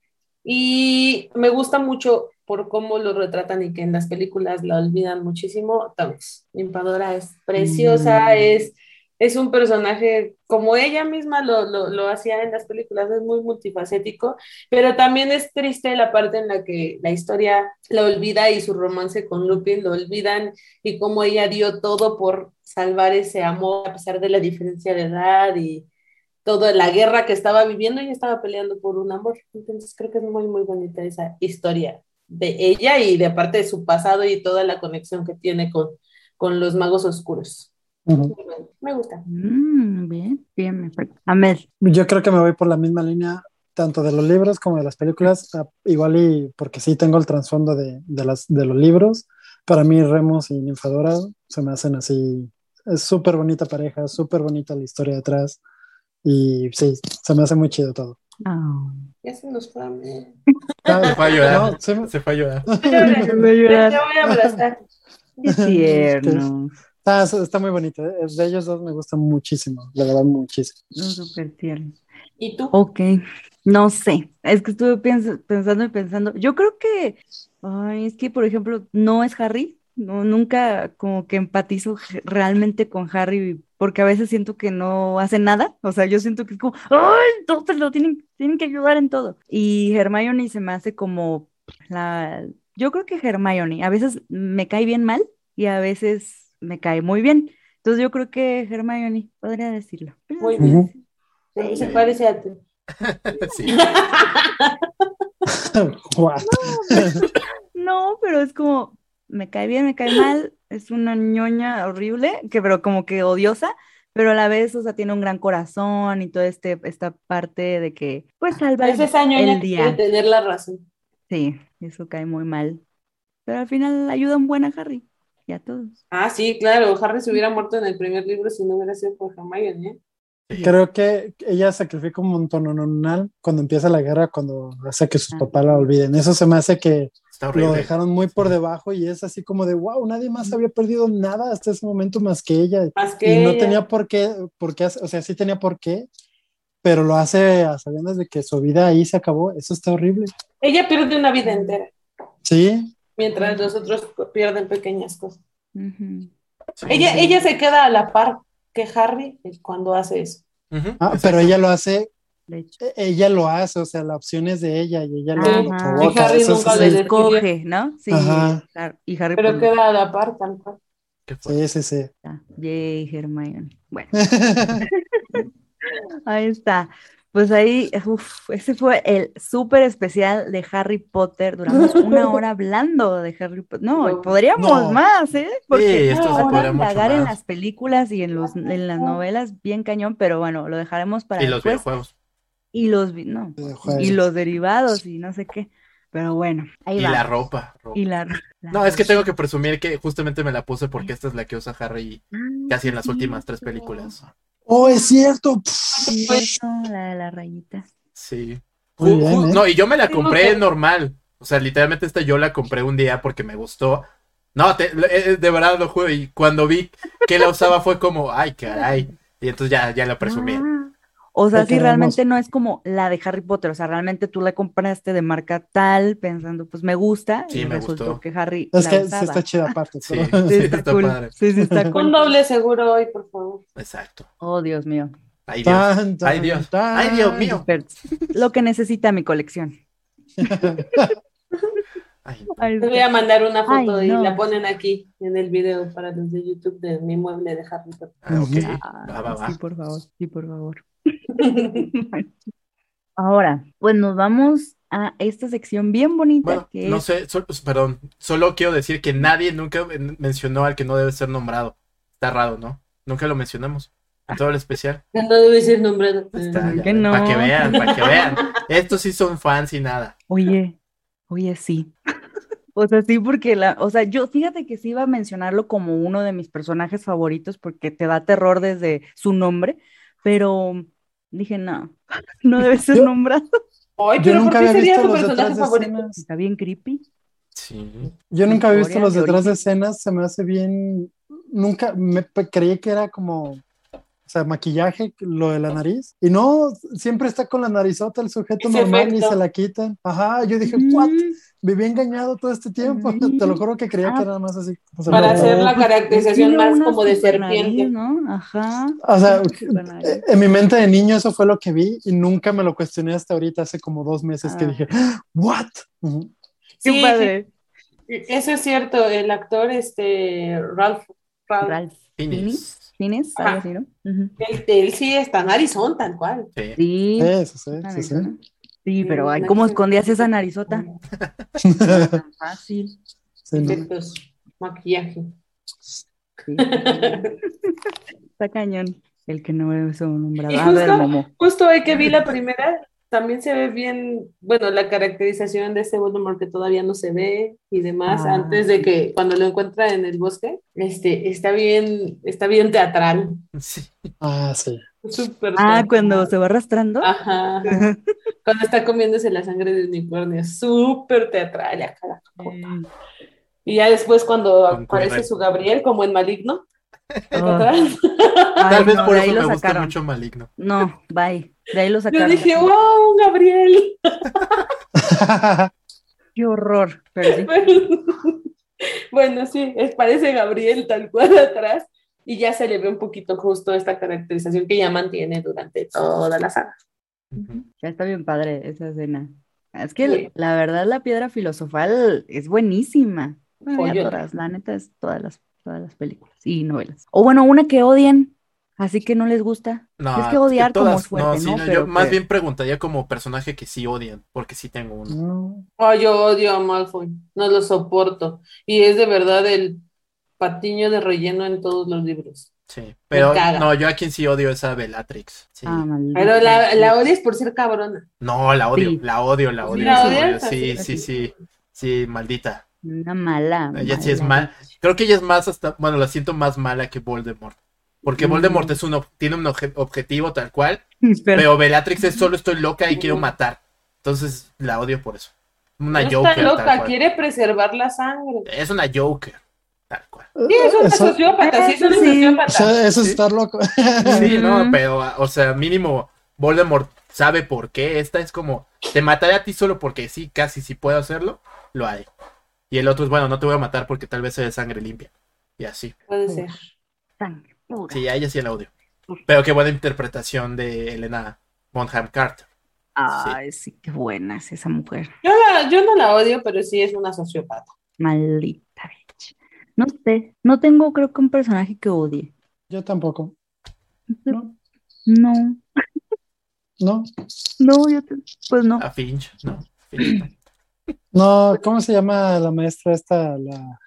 Y me gusta mucho por cómo lo retratan y que en las películas la olvidan muchísimo. Tonks, Impadora es preciosa, Mm. es, es un personaje como ella misma lo, lo, lo hacía en las películas, es muy multifacético, pero también es triste la parte en la que la historia la olvida y su romance con Lupin lo olvidan y cómo ella dio todo por salvar ese amor a pesar de la diferencia de edad y toda la guerra que estaba viviendo y estaba peleando por un amor. Entonces creo que es muy, muy bonita esa historia de ella y de aparte de su pasado y toda la conexión que tiene con, con los magos oscuros. Muy bueno, Me gusta. Mm, bien, bien, perfecto. Amel. Yo creo que me voy por la misma línea, tanto de los libros como de las películas, ah, igual y porque sí tengo el trasfondo de, de, las, de los libros. Para mí, Remus y Ninfadora se me hacen así, es súper bonita pareja, súper bonita la historia detrás. Y sí, se me hace muy chido todo. Oh. Ya se nos fue a mí. Se fue a llorar. No, sí me- Se fue a llorar. Te voy a abrazar. Qué tierno. Ah, está, está muy bonito. eh. De ellos dos me gusta muchísimo, la verdad, muchísimo. Súper tierno. ¿Y tú? Ok, no sé, es que estuve piens- pensando y pensando. Yo creo que, ay, es que por ejemplo, no es Harry, no, nunca como que empatizo realmente con Harry, porque a veces siento que no hace nada, o sea, yo siento que es como, ay, entonces lo tienen, tienen que ayudar en todo. Y Hermione se me hace como la, yo creo que Hermione, a veces me cae bien mal y a veces me cae muy bien. Entonces yo creo que Hermione, podría decirlo. Muy bien. Se, parece a ti. Sí. No, pero es como, me cae bien, me cae mal, es una ñoña horrible, que pero como que odiosa, pero a la vez, o sea, tiene un gran corazón y toda este, esta parte de que, pues, salva Es esa ñoña el que día. quiere tener la razón. Sí, eso cae muy mal. Pero al final ayuda un buen a Harry y a todos. Ah, sí, claro. Harry se hubiera muerto en el primer libro si no hubiera sido por Hermione. ¿eh? Creo que ella sacrifica un montón cuando empieza la guerra, cuando hace que sus Ah. papás la olviden. Eso se me hace que Está lo dejaron muy por debajo y es así como de, wow, nadie más había perdido nada hasta ese momento más que ella. Más que Y no ella. tenía por qué, por qué, o sea, sí tenía por qué, pero lo hace a sabiendas de que su vida ahí se acabó. Eso está horrible. Ella pierde una vida entera, Sí, mientras los otros pierden pequeñas cosas. Sí. Ella, ella se queda a la par que Harry cuando hace eso. Ah, pero ella lo hace, De hecho. e- ella lo hace, o sea, la opción es de ella y ella lo, Ajá. lo Y provoca. Harry Eso nunca sí, le Se decidió. escoge, ¿no? Sí, Ajá. Y Harry Pero queda a la par, tal cual. Sí, sí, sí. Yay, Hermione. Bueno. Ahí está. Pues ahí, uf, ese fue el súper especial de Harry Potter. Duramos una hora hablando de Harry Potter. No, No. podríamos No. más, ¿eh? Porque esto una se podría mucho en las películas y en los en las novelas, bien cañón, pero bueno, lo dejaremos para Y los después. videojuegos. Y los, vi- no, y los derivados y no sé qué. Pero bueno, ahí Y va. la ropa. ropa. Y la, la No, es que tengo que presumir que justamente me la puse porque esta es la que usa Harry Ah, casi en las últimas tres películas. Oh, es cierto. cierto, la de la rayita. Sí. Muy ¿eh? No, y yo me la compré que- normal. O sea, literalmente esta yo la compré un día porque me gustó. No, eh, de verdad lo juego y cuando vi que la usaba fue como, ay, caray. Y entonces ya, ya la presumí. Ah, o sea, si realmente no es como la de Harry Potter, o sea, realmente tú la compraste de marca tal, pensando, pues me gusta, y resultó que Harry. Es que sí está chida aparte. Sí, sí, está, cool. Sí, sí, está cool. Un doble seguro hoy, por favor. Exacto. Oh, Dios mío. Ay, Dios. Ay, Dios. Ay, Dios mío. Lo que necesita mi colección. Te voy a mandar una foto y la ponen aquí en el video para los de YouTube de mi mueble de Harry Potter. Ah, va, va, va. Sí, por favor, sí, por favor. Ahora, pues nos vamos a esta sección bien bonita que no sé, pues, perdón, solo quiero decir que nadie nunca mencionó al que no debe ser nombrado. Está raro, ¿no? Nunca lo mencionamos. En todo el especial. No debe ser nombrado. Para que vean, para que vean. Estos sí son fans y nada. Oye, oye, sí. O sea, sí, porque la, o sea, yo fíjate que sí iba a mencionarlo como uno de mis personajes favoritos porque te da terror desde su nombre, pero dije, no, no debe ser nombrado. Ay, pero yo nunca ¿por qué sería su personaje favorito? Está bien creepy. Sí. Yo nunca había visto los detrás de escenas, se me hace bien. Nunca me creí que era como sea, maquillaje, lo de la nariz. Y no, siempre está con la narizota el sujeto normal y se la quitan. Ajá, yo dije, ¿what? Mm. Viví engañado todo este tiempo. Te lo juro que creía que era más así. Para hacer la caracterización más como de serpiente. ¿no? Ajá. O sea, en mi mente de niño eso fue lo que vi y nunca me lo cuestioné hasta ahorita, hace como dos meses que ah. dije, ¿what? Sí, padre. Eso es cierto. El actor, este, Ralph. Ralph. Ralph. Tienes algo así, ¿no? él, sí está narizón, tal cual. Sí. Sí, sí, sí, sí, sí. pero ay, ¿cómo escondías esa narizota? tan fácil. Efectos, maquillaje. Sí. está cañón. El que no es un nombrado. Justo, justo hoy que vi la primera, también se ve bien, bueno, la caracterización de ese Voldemort que todavía no se ve y demás, ah. antes de que cuando lo encuentra en el bosque, este, está bien, está bien teatral. Sí. Ah, sí. Súper ah, cuando se va arrastrando. Ajá. cuando está comiéndose la sangre de unicornio, súper teatral. Acá, Y ya después cuando aparece su Gabriel como en Maligno, Tal vez por eso me gusta mucho Maligno. No, bye. De ahí lo sacaron. Yo dije, wow, Gabriel. Qué horror. bueno, sí, parece Gabriel tal cual atrás y ya se le ve un poquito justo esta caracterización que ya mantiene durante toda la saga. Ya está bien padre esa escena. Es que la verdad la piedra filosofal es buenísima. todas, la neta es todas las todas las películas y novelas. O bueno, una que odien, así que no les gusta. No, es que odiar como fuerte, ¿no? yo más bien preguntaría como personaje que sí odian, porque sí tengo uno. Oh, yo odio a Malfoy, no lo soporto. Y es de verdad el patiño de relleno en todos los libros. Sí, pero no, yo a quien sí odio es a Bellatrix. Ah, pero la, la, odias por ser cabrona. No, la odio, la odio, la odio. Sí, sí, sí, sí, maldita. Una mala. Ella sí es mal. Creo que ella es más hasta, bueno, la siento más mala que Voldemort. Porque. Voldemort es un, tiene un objetivo tal cual, pero Bellatrix es solo estoy loca y quiero matar. Entonces la odio por eso. Una no Joker. Está loca, quiere preservar la sangre. Es una Joker. Tal cual. Sí, es una sociópata, sí, es una sociópata. Eso es estar loco. Sí, no, pero, o sea, mínimo Voldemort sabe por qué. Esta es como, te mataré a ti solo porque sí, casi si puedo hacerlo, lo haré. Y el otro es, bueno, no te voy a matar porque tal vez sea de sangre limpia. Y así. Puede ser. Sangre pura. Sí, a ella sí el audio. Pero qué buena interpretación de Elena Bonham Carter. Ay, sí. qué buena es esa mujer. Yo, yo no la odio, pero sí es una sociópata. Maldita bitch. No sé, no tengo creo que un personaje que odie. Yo tampoco. No. No. No. No, yo pues no. A Finch, no. Finch. No, ¿cómo se llama la maestra esta? La,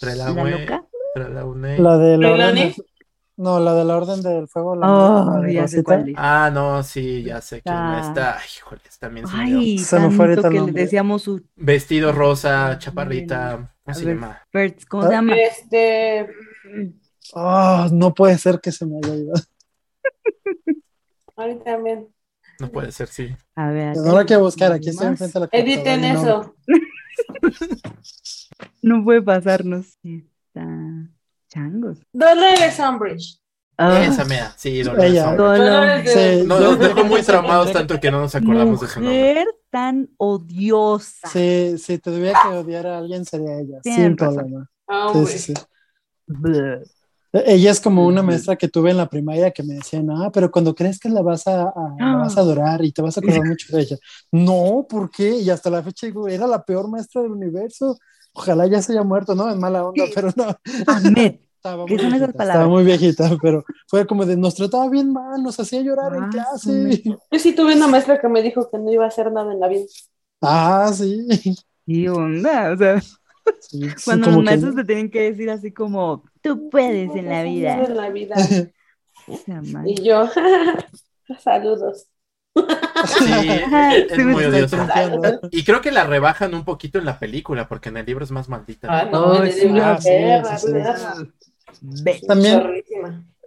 ¿La loca? La de No, la de la Orden del Fuego. oh, ya sé cuál Ah, no, sí, ya sé quién ah. está. Ay, híjole, también se Ay, se me fue que le decíamos su... Vestido rosa, chaparrita, ¿cómo se llama? ¿cómo se llama? Este... Oh, no puede ser que se me haya ido. Ahorita también. No puede ser, sí. A ver. Lo hay que buscar, aquí estoy enfrente de la Editen eso. No puede pasarnos. Está... Changos. Dolores Umbridge. Ah. Esa mea, sí, Dolores Ella. Umbridge. Sí, No, nos dejó muy traumados tanto que no nos acordamos de su nombre. Mujer tan odiosa. Sí, si tuviera que odiar a alguien sería ella, Tienes sin razón. problema. Ah, Sí, sí, sí. Bleh. Ella es como una maestra que tuve en la primaria que me decía, no, pero cuando crees que la vas a, a- la vas a adorar y te vas a acordar mucho de ella. No, ¿por qué? Y hasta la fecha digo, era la peor maestra del universo. Ojalá ya se haya muerto, ¿no? En mala onda, pero no. Ahmed. Estaba ¿Qué muy, viejita, palabras? estaba muy viejita, pero fue como de, nos trataba bien mal, nos hacía llorar en Ah, clase. Yo sí tuve una maestra que me dijo que no iba a hacer nada en la vida. Ah, sí. ¿Qué onda? O sea, Sí, sí, cuando los que- maestros te tienen que decir así como, tú puedes en la En vida. la vida. Y yo, saludos. Sí, es, es Sí, muy odioso. Y creo que la rebajan un poquito en la película, porque en el libro es más maldita. Ah, no, en el sí, libro, ah, sí, perra, sí, También-.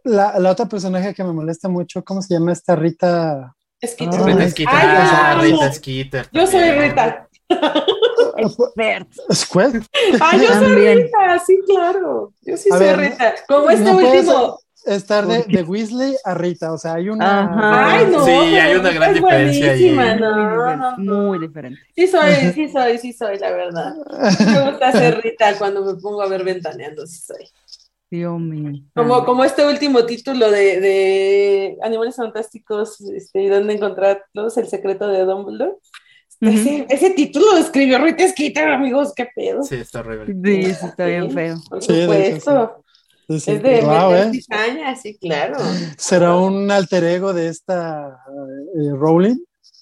La, la otra personaje que me molesta mucho, ¿cómo se llama esta Rita? Ah, Rita Ay, Skeeter. Ay, Ah, soy- Rita Skeeter. Yo soy. Rita. Expert. Squid? Ah, yo soy También. Rita, sí, claro. Yo sí A soy ver, Rita. Como este no último. Estar de, de Weasley a Rita, o sea, hay una... Ajá. Ay, no. Sí, hay una Rita gran es diferencia ahí. No, no. muy diferente. Sí soy, sí soy, sí soy, la verdad. Me gusta ser Rita cuando me pongo a ver ventaneando, sí soy. Dios mío. Como, como este último título de, de Animales Fantásticos, este, ¿dónde encontrarlos? El secreto de Dumbledore. Ujú. ese, ese título lo escribió Rita Skeeter, amigos, qué pedo. Sí, está horrible. Sí, sí, está bien Sí, feo. Por Sí, supuesto. Sí, sí. Es de Wow, ¿eh? sí, claro. ¿Será un alter ego de esta eh, Rowling?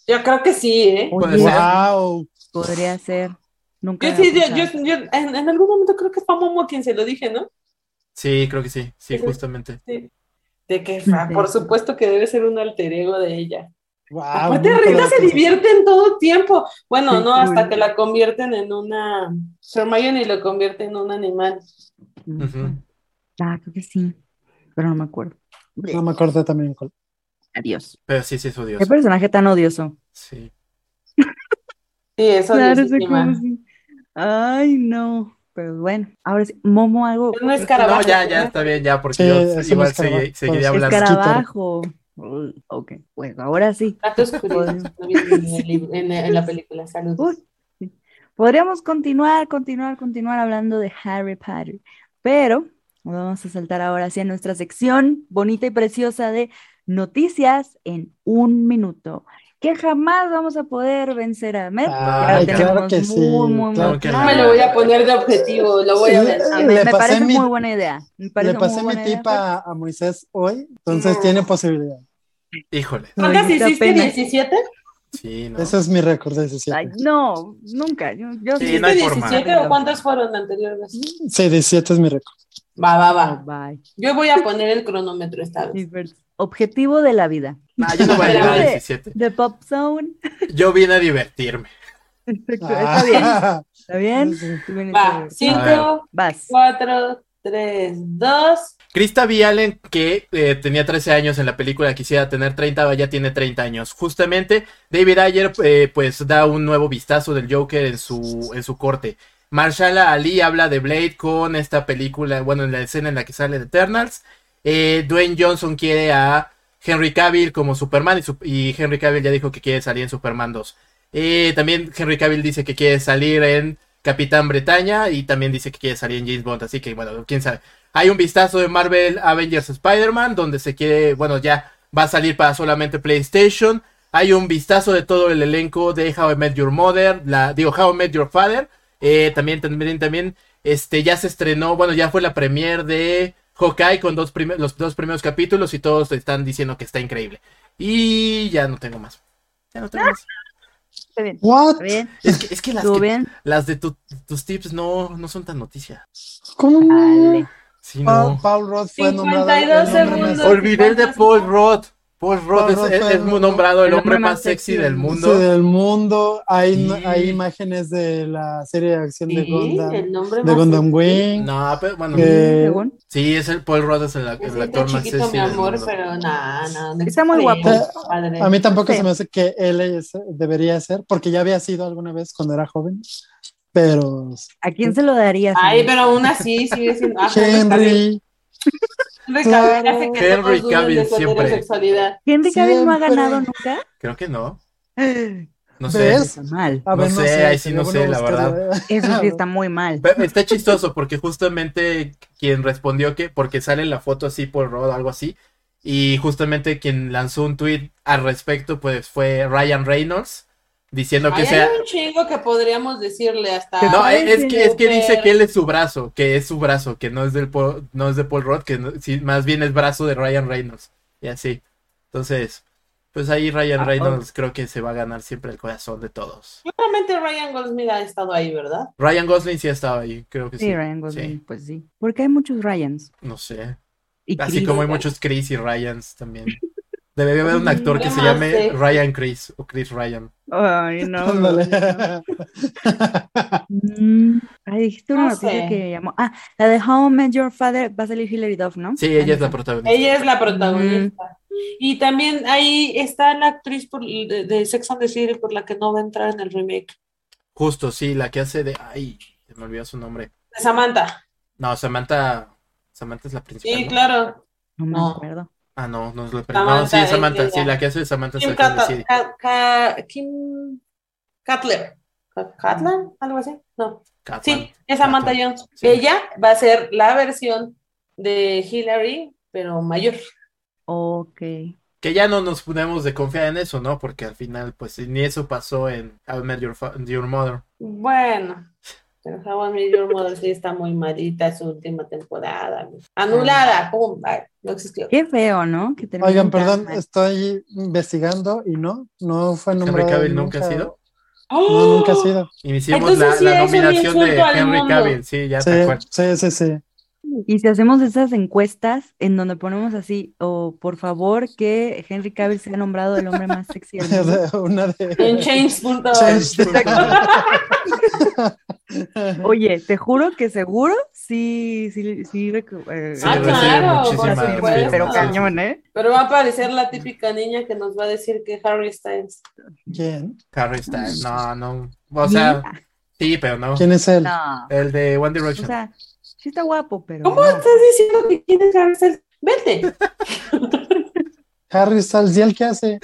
Yo creo que sí, ¿eh? Wow. Podría ser. Nunca. Yo, sí, yo, yo- yo en, en algún momento creo que fue Momo quien se lo dije, ¿no? Sí, creo que sí. Sí, justamente. Sí. De que, por supuesto que debe ser un alter ego de ella. Wow, Aparte, Rita se divierte en todo tiempo. Bueno, Sí, no, hasta que la convierten en una. Hermione lo convierte en un animal. Ujú. Ah, creo que sí. Pero no me acuerdo. No me acordé también. Adiós. Pero sí, sí es Qué odioso. personaje tan odioso. Sí. Sí, eso Claro, es sí. Ay, no. Pero bueno, ahora sí. Momo algo. Es un escarabajo. No, ya, ya está bien, ya, porque Sí, yo igual seguiría Pues, hablando. Escarabajo. Uy, Ok, bueno, ahora sí. No viene en, en- en la película. Saludos. Uy, sí. Podríamos continuar, continuar, continuar hablando de Harry Potter, pero vamos a saltar ahora hacia nuestra sección bonita y preciosa de noticias en un minuto, que jamás vamos a poder vencer a Met. Ay, claro que sí, muy, muy, claro muy que No no. me lo voy a poner de objetivo, lo voy a ver. A mí me parece mi- muy buena idea. Me Le pasé muy mi tip a, a Moisés hoy, entonces No. tiene posibilidad. Híjole. ¿Cuántas hiciste? pena. ¿17? Sí, no. Ese es mi récord de 17. Ay, no, nunca. Yo, yo Sí, sí. no hay ¿Hiciste forma. 17 o cuántas fueron anteriores? Sí, 17 es mi récord. Va, va, Oh, va. bye. Yo voy a poner el cronómetro esta vez. Objetivo de la vida. Ah, yo no voy a llegar a De- 17. De Pop Zone. Yo vine a divertirme. Perfecto, Está bien. Ah, ¿Está bien? Va, a ver. 5, Vas. 4, 3, 2. Krista V. Allen, que eh, tenía 13 años en la película, quisiera tener 30, ya tiene 30 años. Justamente, David Ayer, eh, pues da un nuevo vistazo del Joker en su, en su corte. Marshala Ali habla de Blade con esta película, bueno, en la escena en la que sale Eternals. Eh, Dwayne Johnson quiere a Henry Cavill como Superman y, su- y Henry Cavill ya dijo que quiere salir en Superman 2. Eh, también Henry Cavill dice que quiere salir en Capitán Bretaña y también dice que quiere salir en James Bond, así que bueno, quién sabe. Hay un vistazo de Marvel Avengers Spider-Man donde se quiere, bueno, ya va a salir para solamente PlayStation. Hay un vistazo de todo el elenco de How I Met Your Mother, la, digo, How I Met Your Father. Eh, también, también, también, este, ya se estrenó, bueno, ya fue la premiere de Hawkeye con dos los dos primeros capítulos y todos están diciendo que está increíble. Y ya no tengo más. Ya no tengo más. Está bien. What? Está bien. Es que, es que las, ¿Tú que- las de tu- tus tips no, no son tan noticia. ¿Cómo? Dale. Sí, Paul, no. Paul Roth fue nombrado. 52 el hombre más- segundos. Olvidé el de Paul Roth. Paul Rudd es, muy nombrado el, hombre más sexy del mundo. Sí, del mundo. Hay, hay imágenes de la serie de acción de Gundam. de Gundam Wing. No, pero bueno. Sí, es el Paul Rudd es el, actor más sexy. mi amor, pero no, no, Está muy guapo. A mí tampoco se me hace que él debería ser, porque ya había sido alguna vez cuando era joven. Pero. ¿A quién se lo daría? Ay, pero aún así sigue siendo. Ah, Henry. Henry Cavill siempre. ¿Henry Cavill no ha ganado nunca? Creo que no. No sé. Está mal. no, sé, ahí sí no sé, la verdad. Eso sí está muy mal. está chistoso porque justamente quien respondió que, porque sale la foto así por Rod o algo así, y justamente quien lanzó un tweet al respecto, pues fue Ryan Reynolds diciendo que sea. Hay un chingo que podríamos decirle hasta. No, es que, es que dice que él es su brazo, que es su brazo, que no es del no es de Paul Roth, que más bien es brazo de Ryan Reynolds. Y así. Entonces, pues ahí Ryan ah, Reynolds creo que se va a ganar siempre el corazón de todos. Claramente Ryan Gosling ha estado ahí, ¿verdad? Ryan Gosling sí ha estado ahí, creo que sí. Sí, Ryan Gosling, pues sí. Porque hay muchos Ryans. No sé. Así como hay muchos Chris y Ryans también. Debería haber un actor que se llame Ryan Chris o Chris Ryan. Ay, no. Mm, ay, dijiste una noticia que llamó. Ah, la de How I Met Your Father va a salir Hilary Duff, ¿no? Sí, ella es la protagonista. Ella es la protagonista. Y también ahí está la actriz por, de, Sex and the City por la que no va a entrar en el remake. Justo, sí, la que hace de. Ay, se me olvidó su nombre. Samantha. No, Samantha. Samantha es la principal. Sí, claro. No me acuerdo. Ah, no, no es la No, sí, es Samantha. Sí, la que hace Samantha Kim, Kim Cutler. ¿Cutler? ¿Algo así? No. sí, es Samantha Jones. Ella va a ser la versión de Hillary, pero mayor. Ok. Que ya no nos ponemos de confiar en eso, ¿no? Porque al final, pues ni eso pasó en How I Met Your Mother. Bueno. Pero How I Your Mother sí está muy malita su última temporada. Anulada, pum, no existió. Qué feo, ¿no? Oigan, perdón, estoy investigando y no, no fue nombrado. Henry Cavill nunca, ha sido. No, nunca ha sido. Iniciamos la, la nominación de Henry Cavill, sí, ya sí, Sí, sí, sí. Y si hacemos esas encuestas en donde ponemos así, o por favor que Henry Cavill sea nombrado el hombre más sexy del mundo. Una de... En change.org. Oye, te juro que seguro sí, sí, sí. Eh, ah, claro, pero cañón, ¿eh? Pero va a aparecer la típica niña que nos va a decir que Harry Styles. ¿Quién? Harry Styles, no, no. O sea, sí, pero no. ¿Quién es él? El de One Direction. O sea, sí está guapo, pero. ¿Cómo estás diciendo que quién es Harry Styles? Vete. Harry Styles, ¿y él qué hace?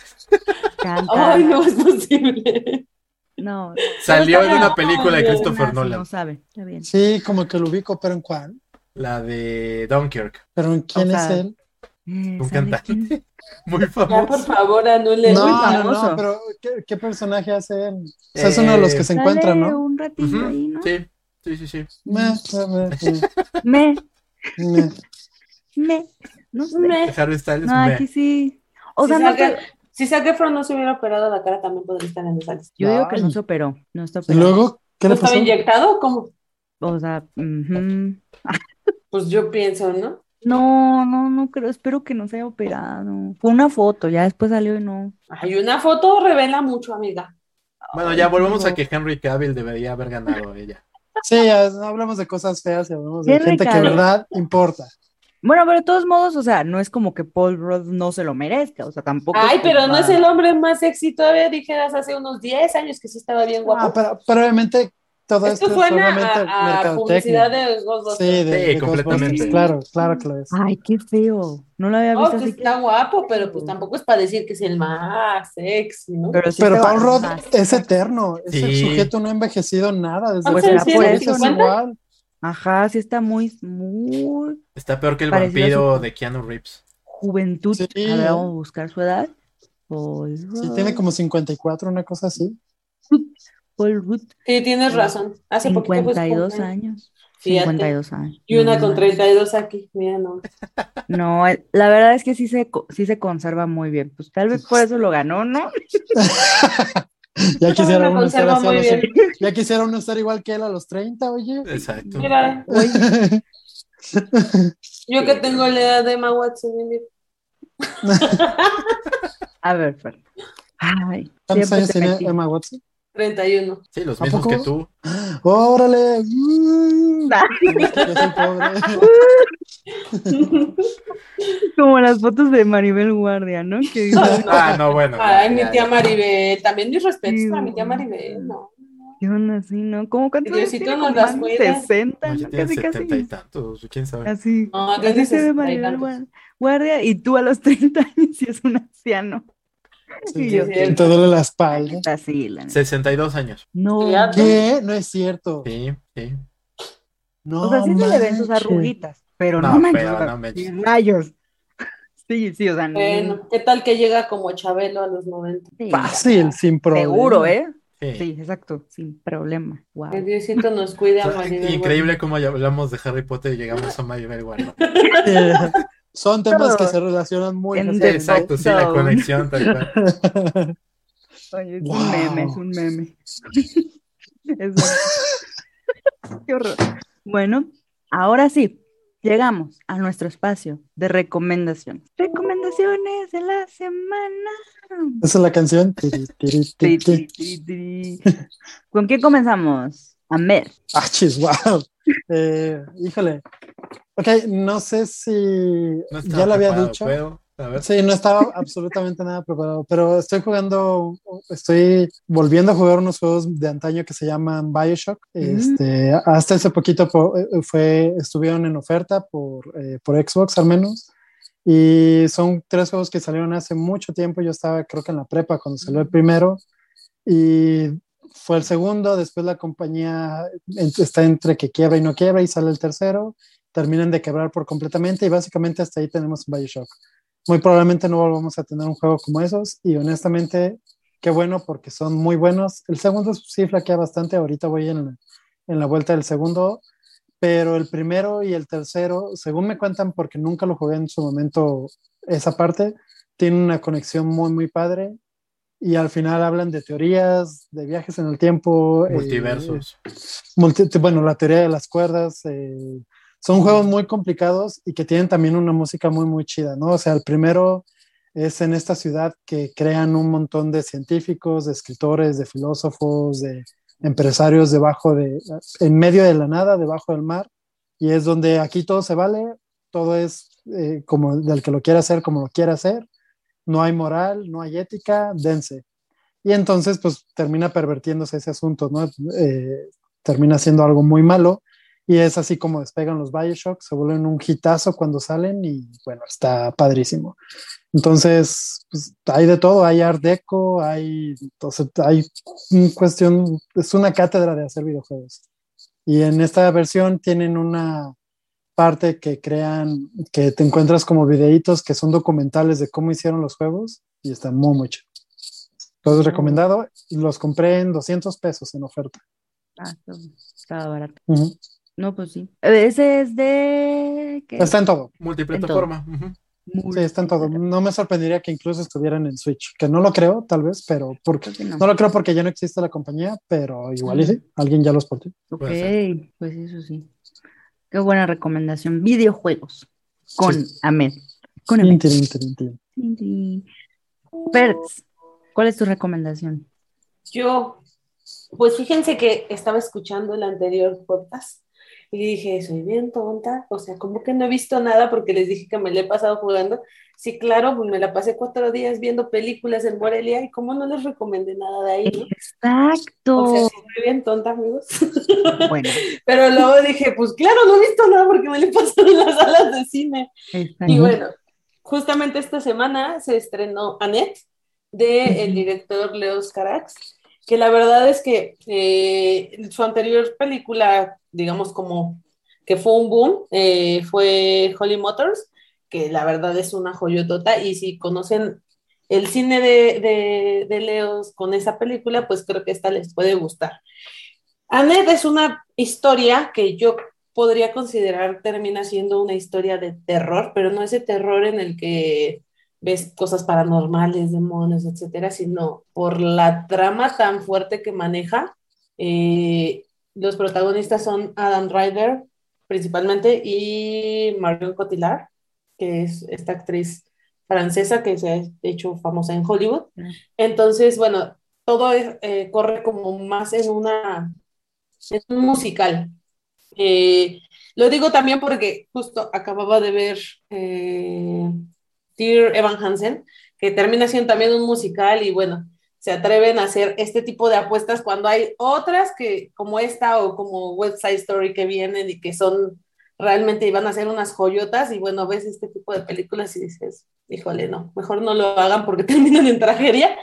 Canta. Ay, no es posible. No. Salió en una película de Christopher Nolan. No sabe, está bien. Sí, como que lo ubico, pero ¿en cuál? La de Dunkirk. ¿Pero en quién es él? Eh, Un cantante. Muy famoso. Ya, por favor, anule. No, no, no, pero ¿qué, ¿qué, personaje hace él? O sea, es uno de los que se encuentran, ¿no? un ratito ahí, ¿no? Sí, sí, sí, sí. Me, me, me. Me. No sé. Me. Harry Styles, no, aquí sí. O sea, no. Si Zac Efron no se hubiera operado la cara, también podría estar en esa lista. Yo digo que no se operó, no está operado. ¿Y luego qué le pasó? ¿Estaba inyectado? ¿Cómo? O sea, uh pues yo pienso, ¿no? No, no, no creo, espero que no se haya operado. Fue una foto, ya después salió y no. Ay, una foto revela mucho, amiga. Bueno, ya volvemos a que Henry Cavill debería haber ganado ella. Sí, ya hablamos de cosas feas y hablamos de gente que de verdad importa. Bueno, pero de todos modos, o sea, no es como que Paul Rudd no se lo merezca, o sea, tampoco. Ay, pero no es el hombre más sexy todavía, dijeras hace unos 10 años que sí estaba bien guapo. Ah, pero, pero obviamente todo esto, esto suena a, a publicidad de Ghostbusters. Sí, de, sí, completamente. Claro, claro que lo es. Ay, qué feo. No lo había visto. Oh, que está guapo, pero pues tampoco es para decir que es el más sexy, ¿no? Pero, sí pero Paul Rudd es eterno. Es el sujeto no ha envejecido nada desde pues que por eso es igual. Ajá, sí está muy, muy. Está peor que el vampiro de Keanu Reeves. Juventud. Sí. A ver, vamos a buscar su edad. Paul sí, tiene como 54, una cosa así. Paul Rudd. Sí, tienes razón. Hace 52 poquito, años. Fíjate. 52 años. Y una con 32 aquí, mira, no. No, la verdad es que sí se, sí se conserva muy bien. Pues tal vez por eso lo ganó, ¿no? Ya quisiera, uno estar ya quisiera uno estar igual que él a los 30, oye. Exacto. Mira. Yo que tengo la edad de Emma Watson. A ver, Fer. Ay, ¿Cuántos siempre años te tiene metí. Emma Watson? 31. Sí, los ¿A mismos poco? que tú. ¡Órale! Mm. Yo soy pobre. Como las fotos de Maribel Guardia, ¿no? Que dice, Ah, no, bueno. Ay, mi tía. Maribel. También mis respetos Sí, para mi tía. Maribel. No. ¿qué onda así, no? ¿Cómo cuántos años tiene? Como las más de cuide. 60, No, tienen Casi, setenta y casi. tantos, quién sabe. Así. No, Así se ve 60 y Maribel Guardia y tú a los 30 años y es un anciano. Sí, yo, te duele la espalda. Así, la neta. 62 años. No. ¿Qué? No es cierto. Sí, sí. No O sea, sí se le ven sus arruguitas, pero no, No, manches. pero no y rayos. Sí, sí, o sea, no. Bueno, ¿qué tal que llega como Chabelo a los 90? sí, Fácil, sin problema. Seguro, ¿eh? Sí. Sí, exacto, sin problema. Wow. El Diosito nos cuida, O sea, Maribel. Increíble cómo hablamos de Harry Potter y llegamos a Maribel Guardia. Eh, son temas que se relacionan muy En Sí, The exacto, sí, la conexión tal cual. Oye, es Wow. un meme, es un meme. Es Qué horror. Bueno, ahora sí, llegamos a nuestro espacio de recomendaciones. Recomendaciones de la semana. Esa es la canción. Tiri, tiri. ¿Con qué comenzamos? Ahmed. Ah, chis, wow. Eh, híjole. Ok, no sé si No ya lo había dicho. ¿puedo? A ver. Sí, no estaba absolutamente nada preparado, pero estoy jugando, estoy volviendo a jugar unos juegos de antaño que se llaman Bioshock. Este, hasta hace poquito po- eh, fue, estuvieron en oferta por, eh, por Xbox al menos. Y son tres juegos que salieron hace mucho tiempo. Yo estaba creo que en la prepa cuando salió el primero. Y fue el segundo, después la compañía está entre que quiebra y no quiebra y sale el tercero. Terminan de quebrar por completamente y básicamente hasta ahí tenemos Bioshock muy probablemente no volvamos a tener un juego como esos y honestamente qué bueno porque son muy buenos. El segundo sí flaquea bastante, ahorita voy en la, en la vuelta del segundo, pero el primero y el tercero, según me cuentan porque nunca lo jugué en su momento esa parte, tiene una conexión muy muy padre y al final hablan de teorías, de viajes en el tiempo, eh, Multiversos. multi- bueno, la teoría de las cuerdas. eh, son juegos muy complicados y que tienen también una música muy, muy chida, ¿no? O sea, el primero es en esta ciudad que crean un montón de científicos, de escritores, de filósofos, de empresarios debajo de, en medio de la nada, debajo del mar, y es donde aquí todo se vale, todo es eh, como del que lo quiera hacer, como lo quiera hacer, no hay moral, no hay ética, dense. Y entonces, pues termina pervertiéndose ese asunto, ¿no? Eh, termina siendo algo muy malo y es así como despegan los Bioshock, se vuelven un hitazo cuando salen y bueno, está padrísimo. Entonces, pues, hay de todo, hay art deco, hay, entonces, hay cuestión, es una cátedra de hacer videojuegos. Y en esta versión tienen una parte que crean, que te encuentras como videitos que son documentales de cómo hicieron los juegos y está muy, muy chido. Entonces, recomendado, los compré en 200 pesos en oferta. Ah, estaba- barato. Ujú. No, pues sí. Ese es de... ¿qué? Está en todo. Multiplataforma. Sí, está en todo. No me sorprendería que incluso estuvieran en Switch, que no lo creo, tal vez, pero porque no. no lo creo porque ya no existe la compañía, pero igual y sí, alguien ya los portó. Ok, pues eso sí. Qué buena recomendación. Videojuegos con Sí. Ahmed. Con Ahmed. Perks, ¿cuál es tu recomendación? Yo, pues fíjense que estaba escuchando el anterior podcast y dije, soy bien tonta, o sea, como que no he visto nada porque les dije que me la he pasado jugando. Sí, claro, pues me la pasé cuatro días viendo películas en Morelia y como no les recomendé nada de ahí, ¿no? Exacto. O sea, sí, soy bien tonta, amigos. Bueno, Pero luego dije, pues claro, no he visto nada porque me la he pasado en las salas de cine. está Y bueno, justamente esta semana se estrenó Annette de el director Leos Carax, que la verdad es que eh, su anterior película, digamos como que fue un boom, eh, fue Holly Motors, que la verdad es una joyotota y si conocen el cine de, de, de Leos con esa película, pues creo que esta les puede gustar. Annette es una historia que yo podría considerar termina siendo una historia de terror, pero no ese terror en el que ves cosas paranormales, demonios, etcétera, sino por la trama tan fuerte que maneja. Eh, los protagonistas son Adam Driver, principalmente, y Marion Cotillard, que es esta actriz francesa que se ha hecho famosa en Hollywood. Entonces, bueno, todo eh, corre como más en una, es un musical. Eh, lo digo también porque justo acababa de ver eh, Dear Evan Hansen, que termina siendo también un musical y bueno, se atreven a hacer este tipo de apuestas cuando hay otras que como esta o como Website Story que vienen y que son realmente iban a ser unas joyotas y bueno, ves este tipo de películas y dices, híjole, no, mejor no lo hagan porque terminan en tragedia.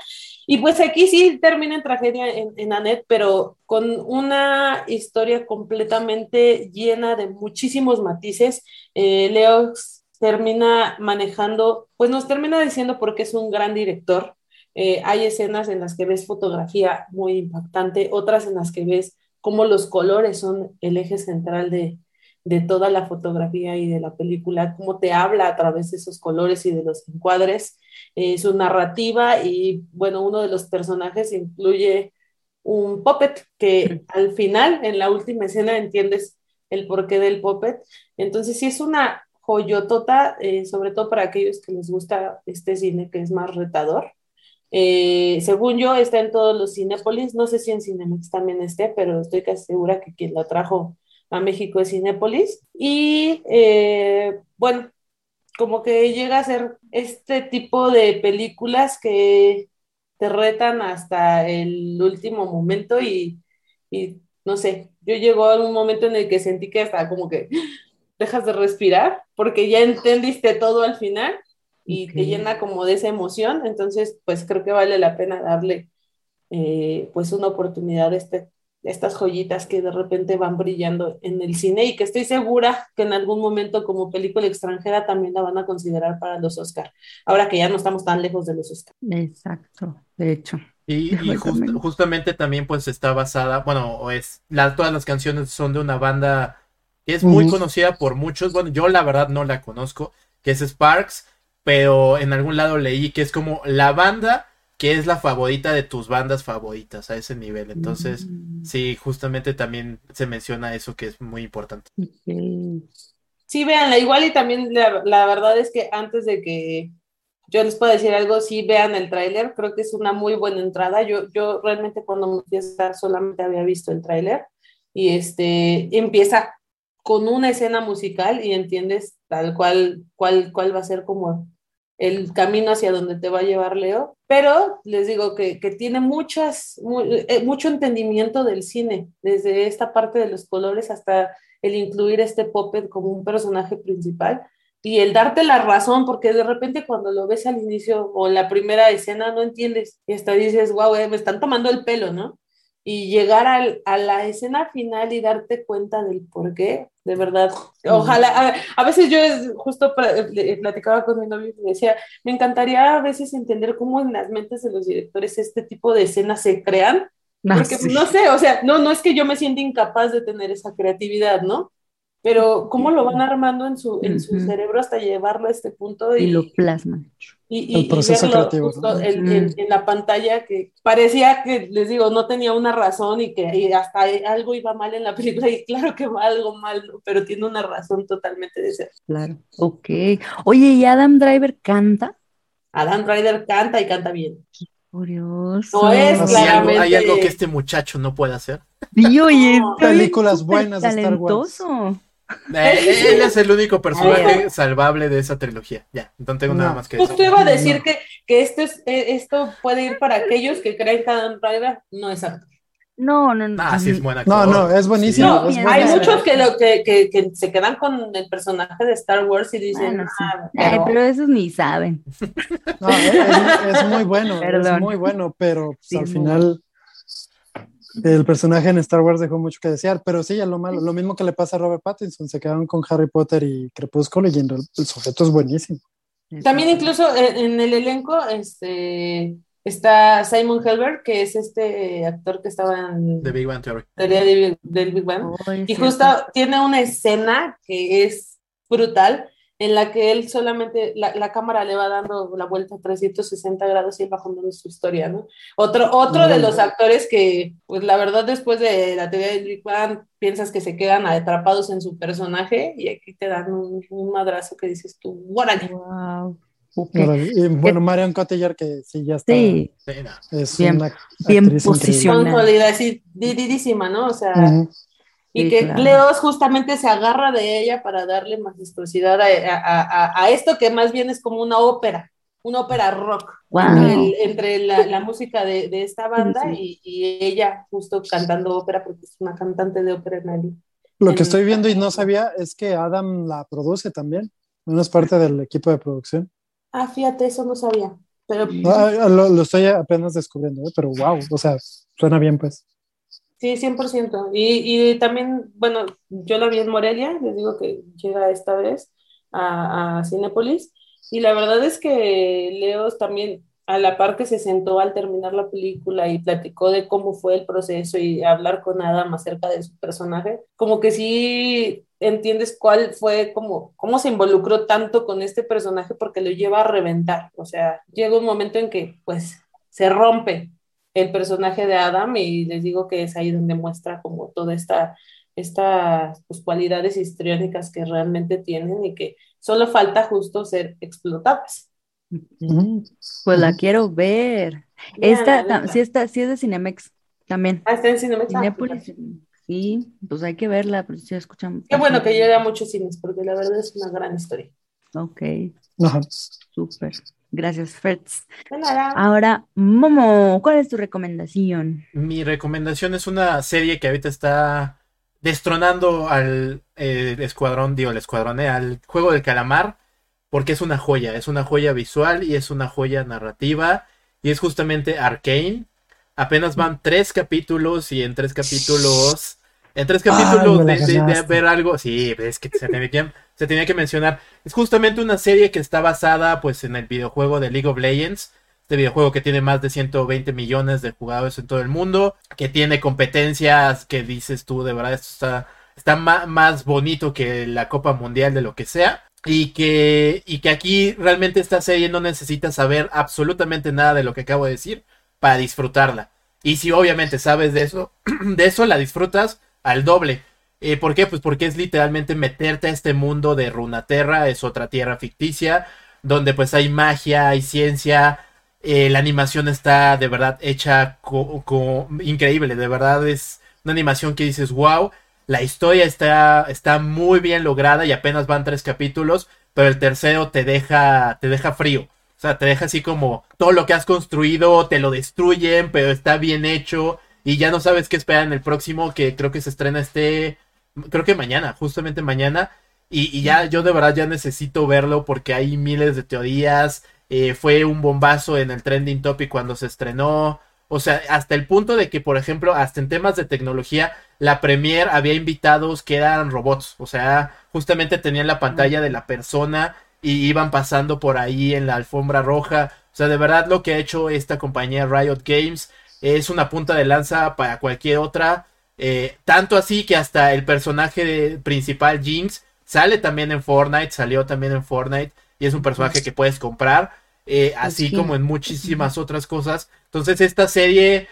Y pues aquí sí termina en tragedia en, en Annette, pero con una historia completamente llena de muchísimos matices. Eh, Leo termina manejando, pues nos termina diciendo porque es un gran director. Eh, hay escenas en las que ves fotografía muy impactante, otras en las que ves cómo los colores son el eje central de, de toda la fotografía y de la película, cómo te habla a través de esos colores y de los encuadres, eh, su narrativa y bueno, uno de los personajes incluye un puppet que al final, en la última escena, entiendes el porqué del puppet. Entonces sí es una joyotota, eh, sobre todo para aquellos que les gusta este cine que es más retador. Eh, según yo, está en todos los Cinépolis, no sé si en Cinemex también esté, pero estoy casi segura que quien la trajo a México de Cinépolis. Y eh, bueno, como que llega a ser este tipo de películas que te retan hasta el último momento y, no sé, yo llegó a un momento en el que sentí que hasta como que dejas de respirar porque ya entendiste todo al final y te llena como de esa emoción, entonces pues creo que vale la pena darle eh, pues una oportunidad a este estas joyitas que de repente van brillando en el cine y que estoy segura que en algún momento como película extranjera también la van a considerar para los Oscar, ahora que ya no estamos tan lejos de los Oscar. Exacto, de hecho. Y, justamente también pues está basada, bueno, o es, la, todas las canciones son de una banda que es muy conocida por muchos, bueno, yo la verdad no la conozco, que es Sparks, pero en algún lado leí que es como la banda que es la favorita de tus bandas favoritas a ese nivel. Entonces, mm. sí, justamente también se menciona eso que es muy importante. Sí, véanla, igual y también la, verdad es que antes de que yo les pueda decir algo, sí vean el tráiler, creo que es una muy buena entrada. Yo, yo realmente cuando me fui a estar solamente había visto el tráiler y este empieza con una escena musical y entiendes tal cual, cuál, cuál va a ser como el camino hacia donde te va a llevar Leo, pero les digo que, tiene muchas, eh, mucho entendimiento del cine, desde esta parte de los colores hasta el incluir este puppet como un personaje principal. Y el darte la razón, porque de repente cuando lo ves al inicio o la primera escena no entiendes. Y hasta dices, wow, eh, me están tomando el pelo, ¿no? Y llegar a la escena final y darte cuenta del por qué, de verdad. Ojalá, a, veces yo justo platicaba con mi novio y decía, me encantaría a veces entender cómo en las mentes de los directores este tipo de escenas se crean. Ah, porque no sé, o sea, no, no es que yo me sienta incapaz de tener esa creatividad, ¿no? Pero cómo lo van armando en su, en su cerebro hasta llevarlo a este punto y, lo plasman. Y, el proceso creativo. en, la pantalla que parecía que, les digo, no tenía una razón y que hasta algo iba mal en la película y claro que va algo mal, pero tiene una razón totalmente de ser. Claro, ok. Oye, ¿y Adam Driver canta? Adam Driver canta y canta bien. Curioso. No es claramente... ¿Hay, algo, que este muchacho no puede hacer? Sí, oye, películas buenas de Star Wars. Eh, él es el único personaje salvable de esa trilogía. Ya, no tengo nada más que decir. Justo iba a decir que, que esto, es, eh, esto puede ir para aquellos que creen que Adam Driver no es actor. No, no, no. Ah, sí es buena No, no, es buenísimo. hay muchos que, lo, que, que, se quedan con el personaje de Star Wars y dicen, ah, pero... esos ni saben. No, es, muy bueno, es muy bueno, pero pues, al final el personaje en Star Wars dejó mucho que desear, pero sí, ya lo malo, lo mismo que le pasa a Robert Pattinson, se quedaron con Harry Potter y Crepúsculo y el, sujeto es buenísimo. También incluso en, el elenco este, está Simon Helberg, que es este actor que estaba en The Big Bang Theory. Del, Big Bang. y justo tiene una escena que es brutal, en la que él solamente, la, cámara le va dando la vuelta a 360 grados y él va contando su historia, ¿no? Otro, otro de los actores que, pues la verdad, después de la teoría de Rick piensas que se quedan atrapados en su personaje y aquí te dan un, madrazo que dices tú, ¡guárale! Wow. Y bueno, Marion Cotillard, que sí, ya está. Sí. Es bien, una bien posicionada. así, diridísima, ¿no? O sea, y que Leos justamente se agarra de ella para darle majestuosidad a, a, a, esto que más bien es como una ópera, una ópera rock. Entre, la, la, música de, de esta banda Y, y, ella justo cantando ópera, porque es una cantante de ópera en Lo que estoy viendo y no sabía es que Adam la produce también. No es parte del equipo de producción. Ah, fíjate, eso no sabía. Pero... Ah, lo, estoy apenas descubriendo, ¿eh? pero wow, o sea, suena bien pues. Sí, 100%. Y, y también, bueno, yo la vi en Morelia, les digo que llega esta vez a, a Cinepolis, y la verdad es que Leos también a la par que se sentó al terminar la película y platicó de cómo fue el proceso y hablar con Adam acerca de su personaje, como que sí entiendes cuál fue, como, cómo se involucró tanto con este personaje porque lo lleva a reventar. O sea, llega un momento en que pues se rompe el personaje de Adam y les digo que es ahí donde muestra como toda esta estas pues, cualidades histriónicas que realmente tienen y que solo falta justo ser explotadas. Pues la quiero ver. Esta, sí, está, sí es de Cinemex también. Ah, está en Cinemex. Ah, pues sí, pues hay que verla, pero sí escuchan. Qué bueno que llegue a muchos cines, porque la verdad es una gran historia. Ok. Súper. Gracias, Fritz. Ahora, Momo, ¿cuál es tu recomendación? Mi recomendación es una serie que ahorita está destronando al eh, escuadrón, digo, el escuadrón, eh, al juego del calamar porque es una joya, es una joya visual y es una joya narrativa y es justamente Arcane. Apenas van tres capítulos y en tres capítulos, en tres capítulos de, ver algo, sí, es que se tenía que, se tenía que mencionar. Es justamente una serie que está basada pues en el videojuego de League of Legends. Este videojuego que tiene más de 120 millones de jugadores en todo el mundo, que tiene competencias que dices tú, de verdad, esto está, está más bonito que la Copa Mundial de lo que sea. Y que, y que aquí realmente esta serie no necesita saber absolutamente nada de lo que acabo de decir para disfrutarla. Y si obviamente sabes de eso, de eso la disfrutas al doble. Eh, ¿Por qué? Pues porque es literalmente meterte a este mundo de Runaterra, es otra tierra ficticia, donde pues hay magia, hay ciencia, eh, la animación está de verdad hecha increíble, de verdad es una animación que dices, wow, la historia está, está muy bien lograda y apenas van tres capítulos, pero el tercero te deja, te deja frío. O sea, te deja así como todo lo que has construido, te lo destruyen, pero está bien hecho y ya no sabes qué esperar en el próximo, que creo que se estrena este, creo que mañana, justamente mañana. Y, ya yo de verdad ya necesito verlo porque hay miles de teorías. Eh, fue un bombazo en el trending topic cuando se estrenó. O sea, hasta el punto de que, por ejemplo, hasta en temas de tecnología, la Premier había invitados que eran robots. O sea, justamente tenían la pantalla de la persona y iban pasando por ahí en la alfombra roja. O sea, de verdad lo que ha hecho esta compañía Riot Games es una punta de lanza para cualquier otra. Eh, tanto así que hasta el personaje principal, Jinx, sale también en Fortnite, salió también en Fortnite y es un personaje que puedes comprar. Eh, así como en muchísimas otras cosas. Entonces esta serie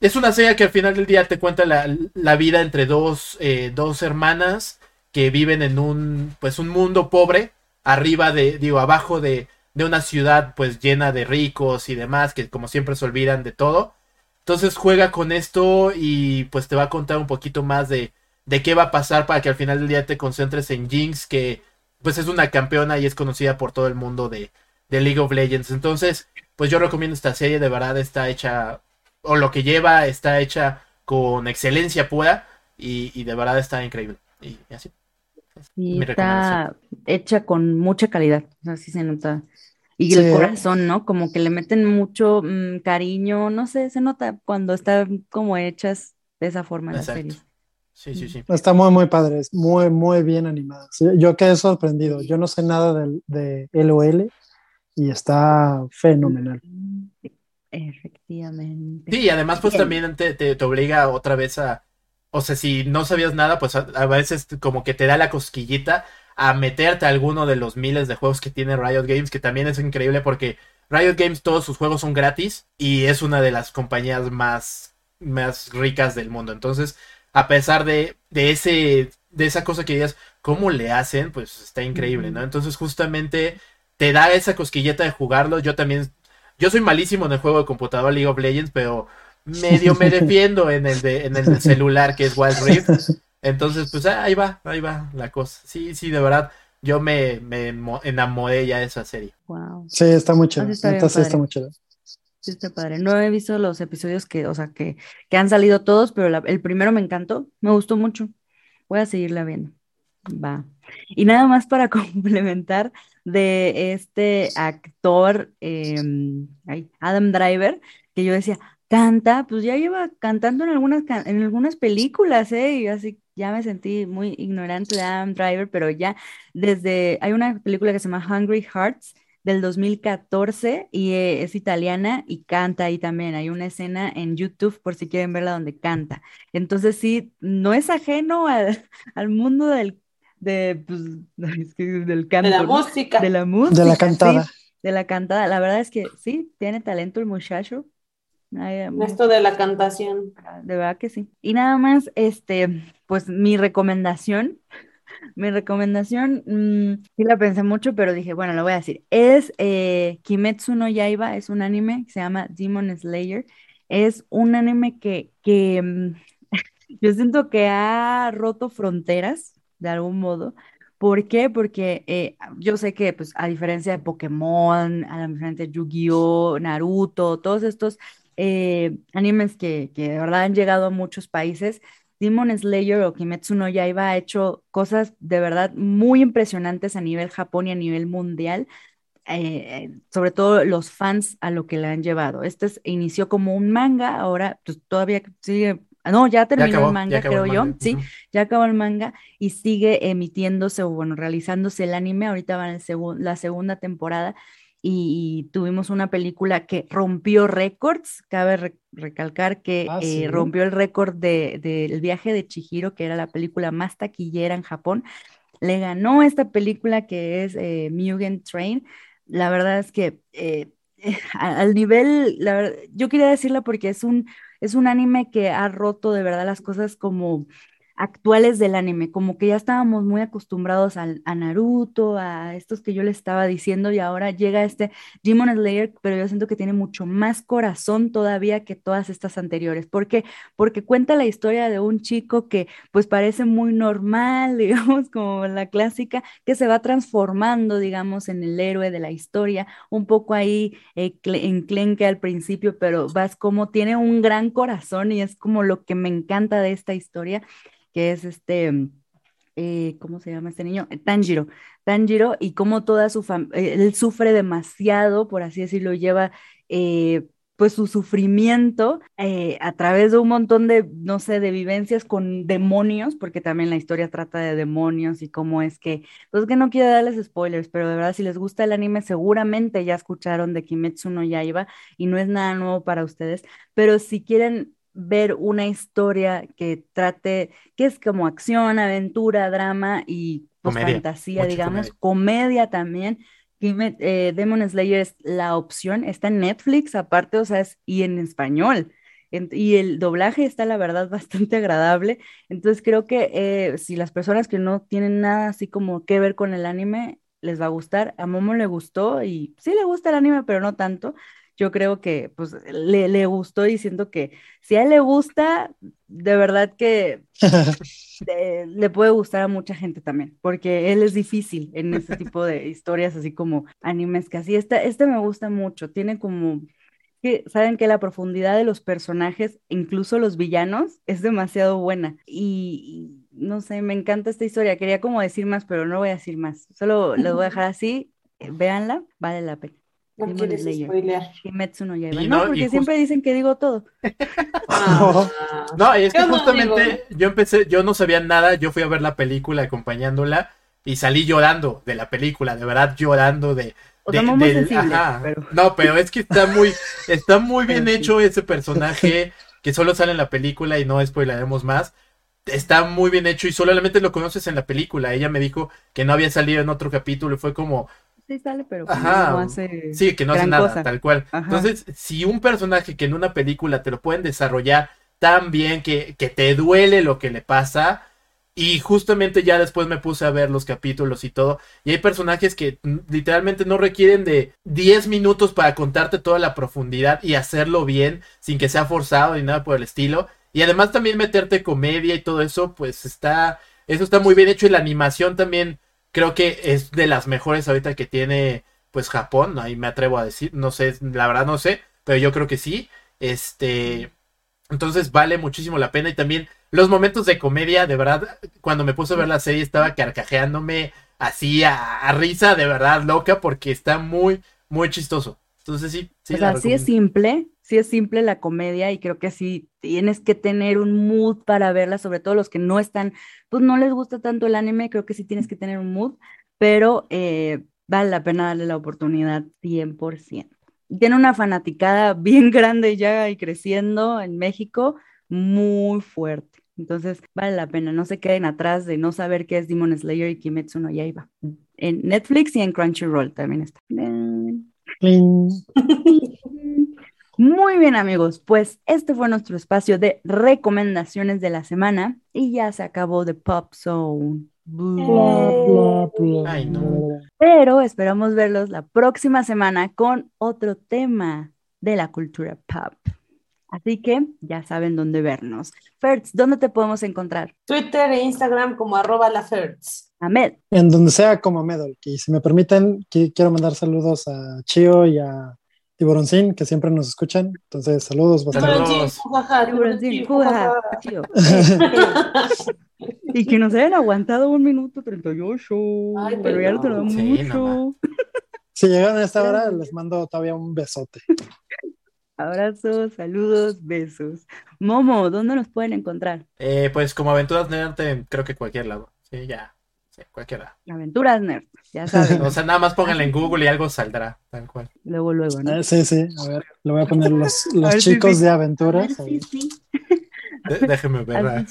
es una serie que al final del día te cuenta la, vida entre dos, eh, dos hermanas que viven en un, pues un mundo pobre, arriba de, digo, abajo de, de una ciudad pues llena de ricos y demás, que como siempre se olvidan de todo. Entonces juega con esto y pues te va a contar un poquito más de, de qué va a pasar para que al final del día te concentres en Jinx, que pues es una campeona y es conocida por todo el mundo de, de League of Legends. Entonces, pues yo recomiendo esta serie, de verdad está hecha, o lo que lleva está hecha con excelencia pura y, de verdad está increíble. Y, así. Y está hecha con mucha calidad, así se nota. Y el corazón, ¿no? Como que le meten mucho mm, cariño, no sé, se nota cuando están como hechas de esa forma las series. Sí, sí, sí. Está muy, muy padre, es muy, muy bien animada. Yo quedé sorprendido. Yo no sé nada de, de LOL y está fenomenal. Efectivamente. Sí, y además pues también te, te, obliga otra vez a, o sea, si no sabías nada, pues a, veces como que te da la cosquillita a meterte a alguno de los miles de juegos que tiene Riot Games, que también es increíble porque Riot Games todos sus juegos son gratis y es una de las compañías más, más ricas del mundo. Entonces, a pesar de, de ese, de esa cosa que digas, ¿cómo le hacen? Pues está increíble, ¿no? Entonces justamente te da esa cosquilleta de jugarlo. Yo también, yo soy malísimo en el juego de computador League of Legends, pero medio me defiendo en el de, en el celular que es Wild Rift. Entonces, pues ahí va, ahí va la cosa. Sí, sí, de verdad, yo me, me enamoré ya de esa serie. Wow. Sí, está muy chido. está, está muy chido. Sí, está padre. No he visto los episodios que, o sea, que, que han salido todos, pero el primero me encantó, me gustó mucho. Voy a seguirla viendo. Va. Y nada más para complementar de este actor, em, Adam Driver, que yo decía, canta, pues ya lleva cantando en algunas, en algunas películas, ¿eh? Y así ya me sentí muy ignorante de Adam Driver, pero ya desde, hay una película que se llama Hungry Hearts del 2014 y eh, es italiana y canta ahí también. Hay una escena en YouTube por si quieren verla donde canta. Entonces sí, no es ajeno al, al mundo del, de, pues, del canto. De la música. De la música. De la cantada. de la cantada. La verdad es que sí, tiene talento el muchacho. Esto de la cantación. De verdad que sí. Y nada más, este, pues mi recomendación, mi recomendación, mmm, sí la pensé mucho, pero dije, bueno, lo voy a decir. Es eh, Kimetsu no Yaiba, es un anime que se llama Demon Slayer. Es un anime que, que mm, yo siento que ha roto fronteras de algún modo. ¿Por qué? Porque eh, yo sé que, pues, a diferencia de Pokémon, a la diferencia de Yu-Gi-Oh, Naruto, todos estos eh, animes que, que, de verdad han llegado a muchos países, Demon Slayer o Kimetsu no Yaiba ha hecho cosas de verdad muy impresionantes a nivel Japón y a nivel mundial. Eh, sobre todo los fans a lo que le han llevado. Este inició como un manga, ahora pues, todavía sigue no, ya terminó el manga, creo yo. Sí, ya acabó el manga y sigue emitiéndose o bueno, realizándose el anime. Ahorita va en la segunda temporada y, tuvimos una película que rompió récords. Cabe recalcar que ah, eh, rompió el récord del de, viaje de Chihiro, que era la película más taquillera en Japón. Le ganó esta película que es eh, Mugen Train. La verdad es que eh, al nivel, yo quería decirla porque es un es un anime que ha roto de verdad las cosas como actuales del anime, como que ya estábamos muy acostumbrados al, a Naruto, a estos que yo le estaba diciendo y ahora llega este Demon Slayer, pero yo siento que tiene mucho más corazón todavía que todas estas anteriores. ¿Por qué? Porque cuenta la historia de un chico que pues parece muy normal, digamos, como la clásica, que se va transformando, digamos, en el héroe de la historia, un poco ahí eh, enclenque al principio, pero vas como tiene un gran corazón y es como lo que me encanta de esta historia que es este, eh, ¿cómo se llama este niño? Eh, Tanjiro. Tanjiro y cómo toda su familia, eh, él sufre demasiado, por así decirlo, lleva pues su sufrimiento a través de un montón de, no sé, de vivencias con demonios, porque también la historia trata de demonios y cómo es que, pues que no quiero darles spoilers, pero de verdad si les gusta el anime seguramente ya escucharon de Kimetsu no Yaiba y no es nada nuevo para ustedes, pero si quieren ver una historia que trate, que es como acción, aventura, drama y pues, fantasía, digamos, comedia, también. Eh, Demon Slayer es la opción, está en Netflix aparte, o sea, es, y en español. y el doblaje está, la verdad, bastante agradable. Entonces creo que eh, si las personas que no tienen nada así como que ver con el anime, les va a gustar. A Momo le gustó y sí le gusta el anime, pero no tanto yo creo que pues le, le, gustó diciendo que si a él le gusta, de verdad que le puede gustar a mucha gente también, porque él es difícil en este tipo de historias así como animes que así. Este, este me gusta mucho, tiene como que saben que la profundidad de los personajes, incluso los villanos, es demasiado buena. Y, no sé, me encanta esta historia. Quería como decir más, pero no voy a decir más. Solo les voy a dejar así. Eh, véanla, vale la pena. No quieres spoilear. no No, porque siempre dicen que digo todo. Ah. no, es que justamente yo empecé, yo no sabía nada, yo fui a ver la película acompañándola y salí llorando de la película, de verdad llorando de... No, pero es que está muy, está muy bien hecho ese personaje que solo sale en la película y no spoilaremos más. Está muy bien hecho y solamente lo conoces en la película. Ella me dijo que no había salido en otro capítulo y fue como, sí sale, pero no hace. Sí, que no hace nada, tal cual. Entonces, si un personaje que en una película te lo pueden desarrollar tan bien que, que te duele lo que le pasa, Y justamente ya después me puse a ver los capítulos y todo. Y hay personajes que literalmente no requieren de 10 minutos para contarte toda la profundidad y hacerlo bien sin que sea forzado ni nada por el estilo. Y además también meterte comedia y todo eso, pues está, eso está muy bien hecho y la animación también creo que es de las mejores ahorita que tiene pues Japón, ahí me atrevo a decir, no sé, la verdad no sé, pero yo creo que sí. Este, entonces vale muchísimo la pena y también los momentos de comedia, de verdad, cuando me puse a ver la serie estaba carcajeándome así a, risa de verdad loca porque está muy, muy chistoso. Entonces sí, sí. O sea, sí es simple, sí es simple la comedia y creo que sí tienes que tener un mood para verla, sobre todo los que no están, pues no les gusta tanto el anime, creo que sí tienes que tener un mood, pero eh, vale la pena darle la oportunidad 100%. Tiene una fanaticada bien grande ya y creciendo en México, muy fuerte. Entonces, vale la pena, no se queden atrás de no saber qué es Demon Slayer y Kimetsu no Yaiba. En Netflix y en Crunchyroll también está. Muy bien amigos, pues este fue nuestro espacio de recomendaciones de la semana y ya se acabó de Pop Zone. Pero esperamos verlos la próxima semana con otro tema de la cultura pop. Así que ya saben dónde vernos. Fertz, ¿dónde te podemos encontrar? Twitter e Instagram como arroba la Fertz. Ahmed. En donde sea como Medol. Y si me permiten, quiero mandar saludos a Chio y a Tiburoncín, que siempre nos escuchan. Entonces, saludos. Saludos. Tiburoncín, y que nos hayan aguantado un minuto 38. Ay, pero ya lo tenemos mucho. Si llegaron a esta hora, les mando todavía un besote. Abrazos, saludos, besos. Momo, ¿dónde nos pueden encontrar? Eh, pues como Aventuras Nerd creo que cualquier lado. Sí, ya. Sí, cualquier lado. Aventuras Nerd, ya saben. o sea, nada más pónganle en Google y algo saldrá, tal cual. Luego, luego, ¿no? Ah, sí, sí. A ver, le voy a poner los, los chicos de aventuras. Sí, sí. Déjeme ver.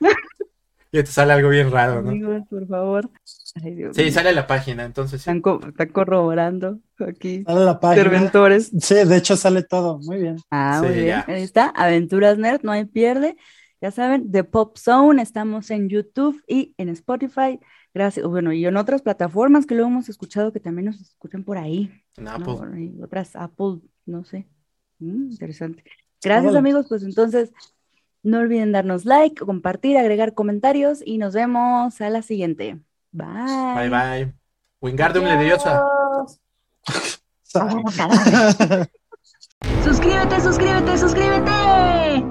y te sale algo bien raro, ¿no? Amigos, por favor. sí, sale la página, entonces. Están, corroborando aquí. Sale la página. Interventores. Sí, de hecho sale todo. Muy bien. Ah, muy bien. Ahí está. Aventuras Nerd, no hay pierde. Ya saben, The Pop Zone, estamos en YouTube y en Spotify. Gracias. Bueno, y en otras plataformas que luego hemos escuchado que también nos escuchan por ahí. En Apple. otras Apple, no sé. Mm, interesante. Gracias, amigos. Pues entonces, no olviden darnos like, compartir, agregar comentarios y nos vemos a la siguiente. Bye. Bye bye. Wingardium Leviosa. suscríbete, suscríbete, suscríbete.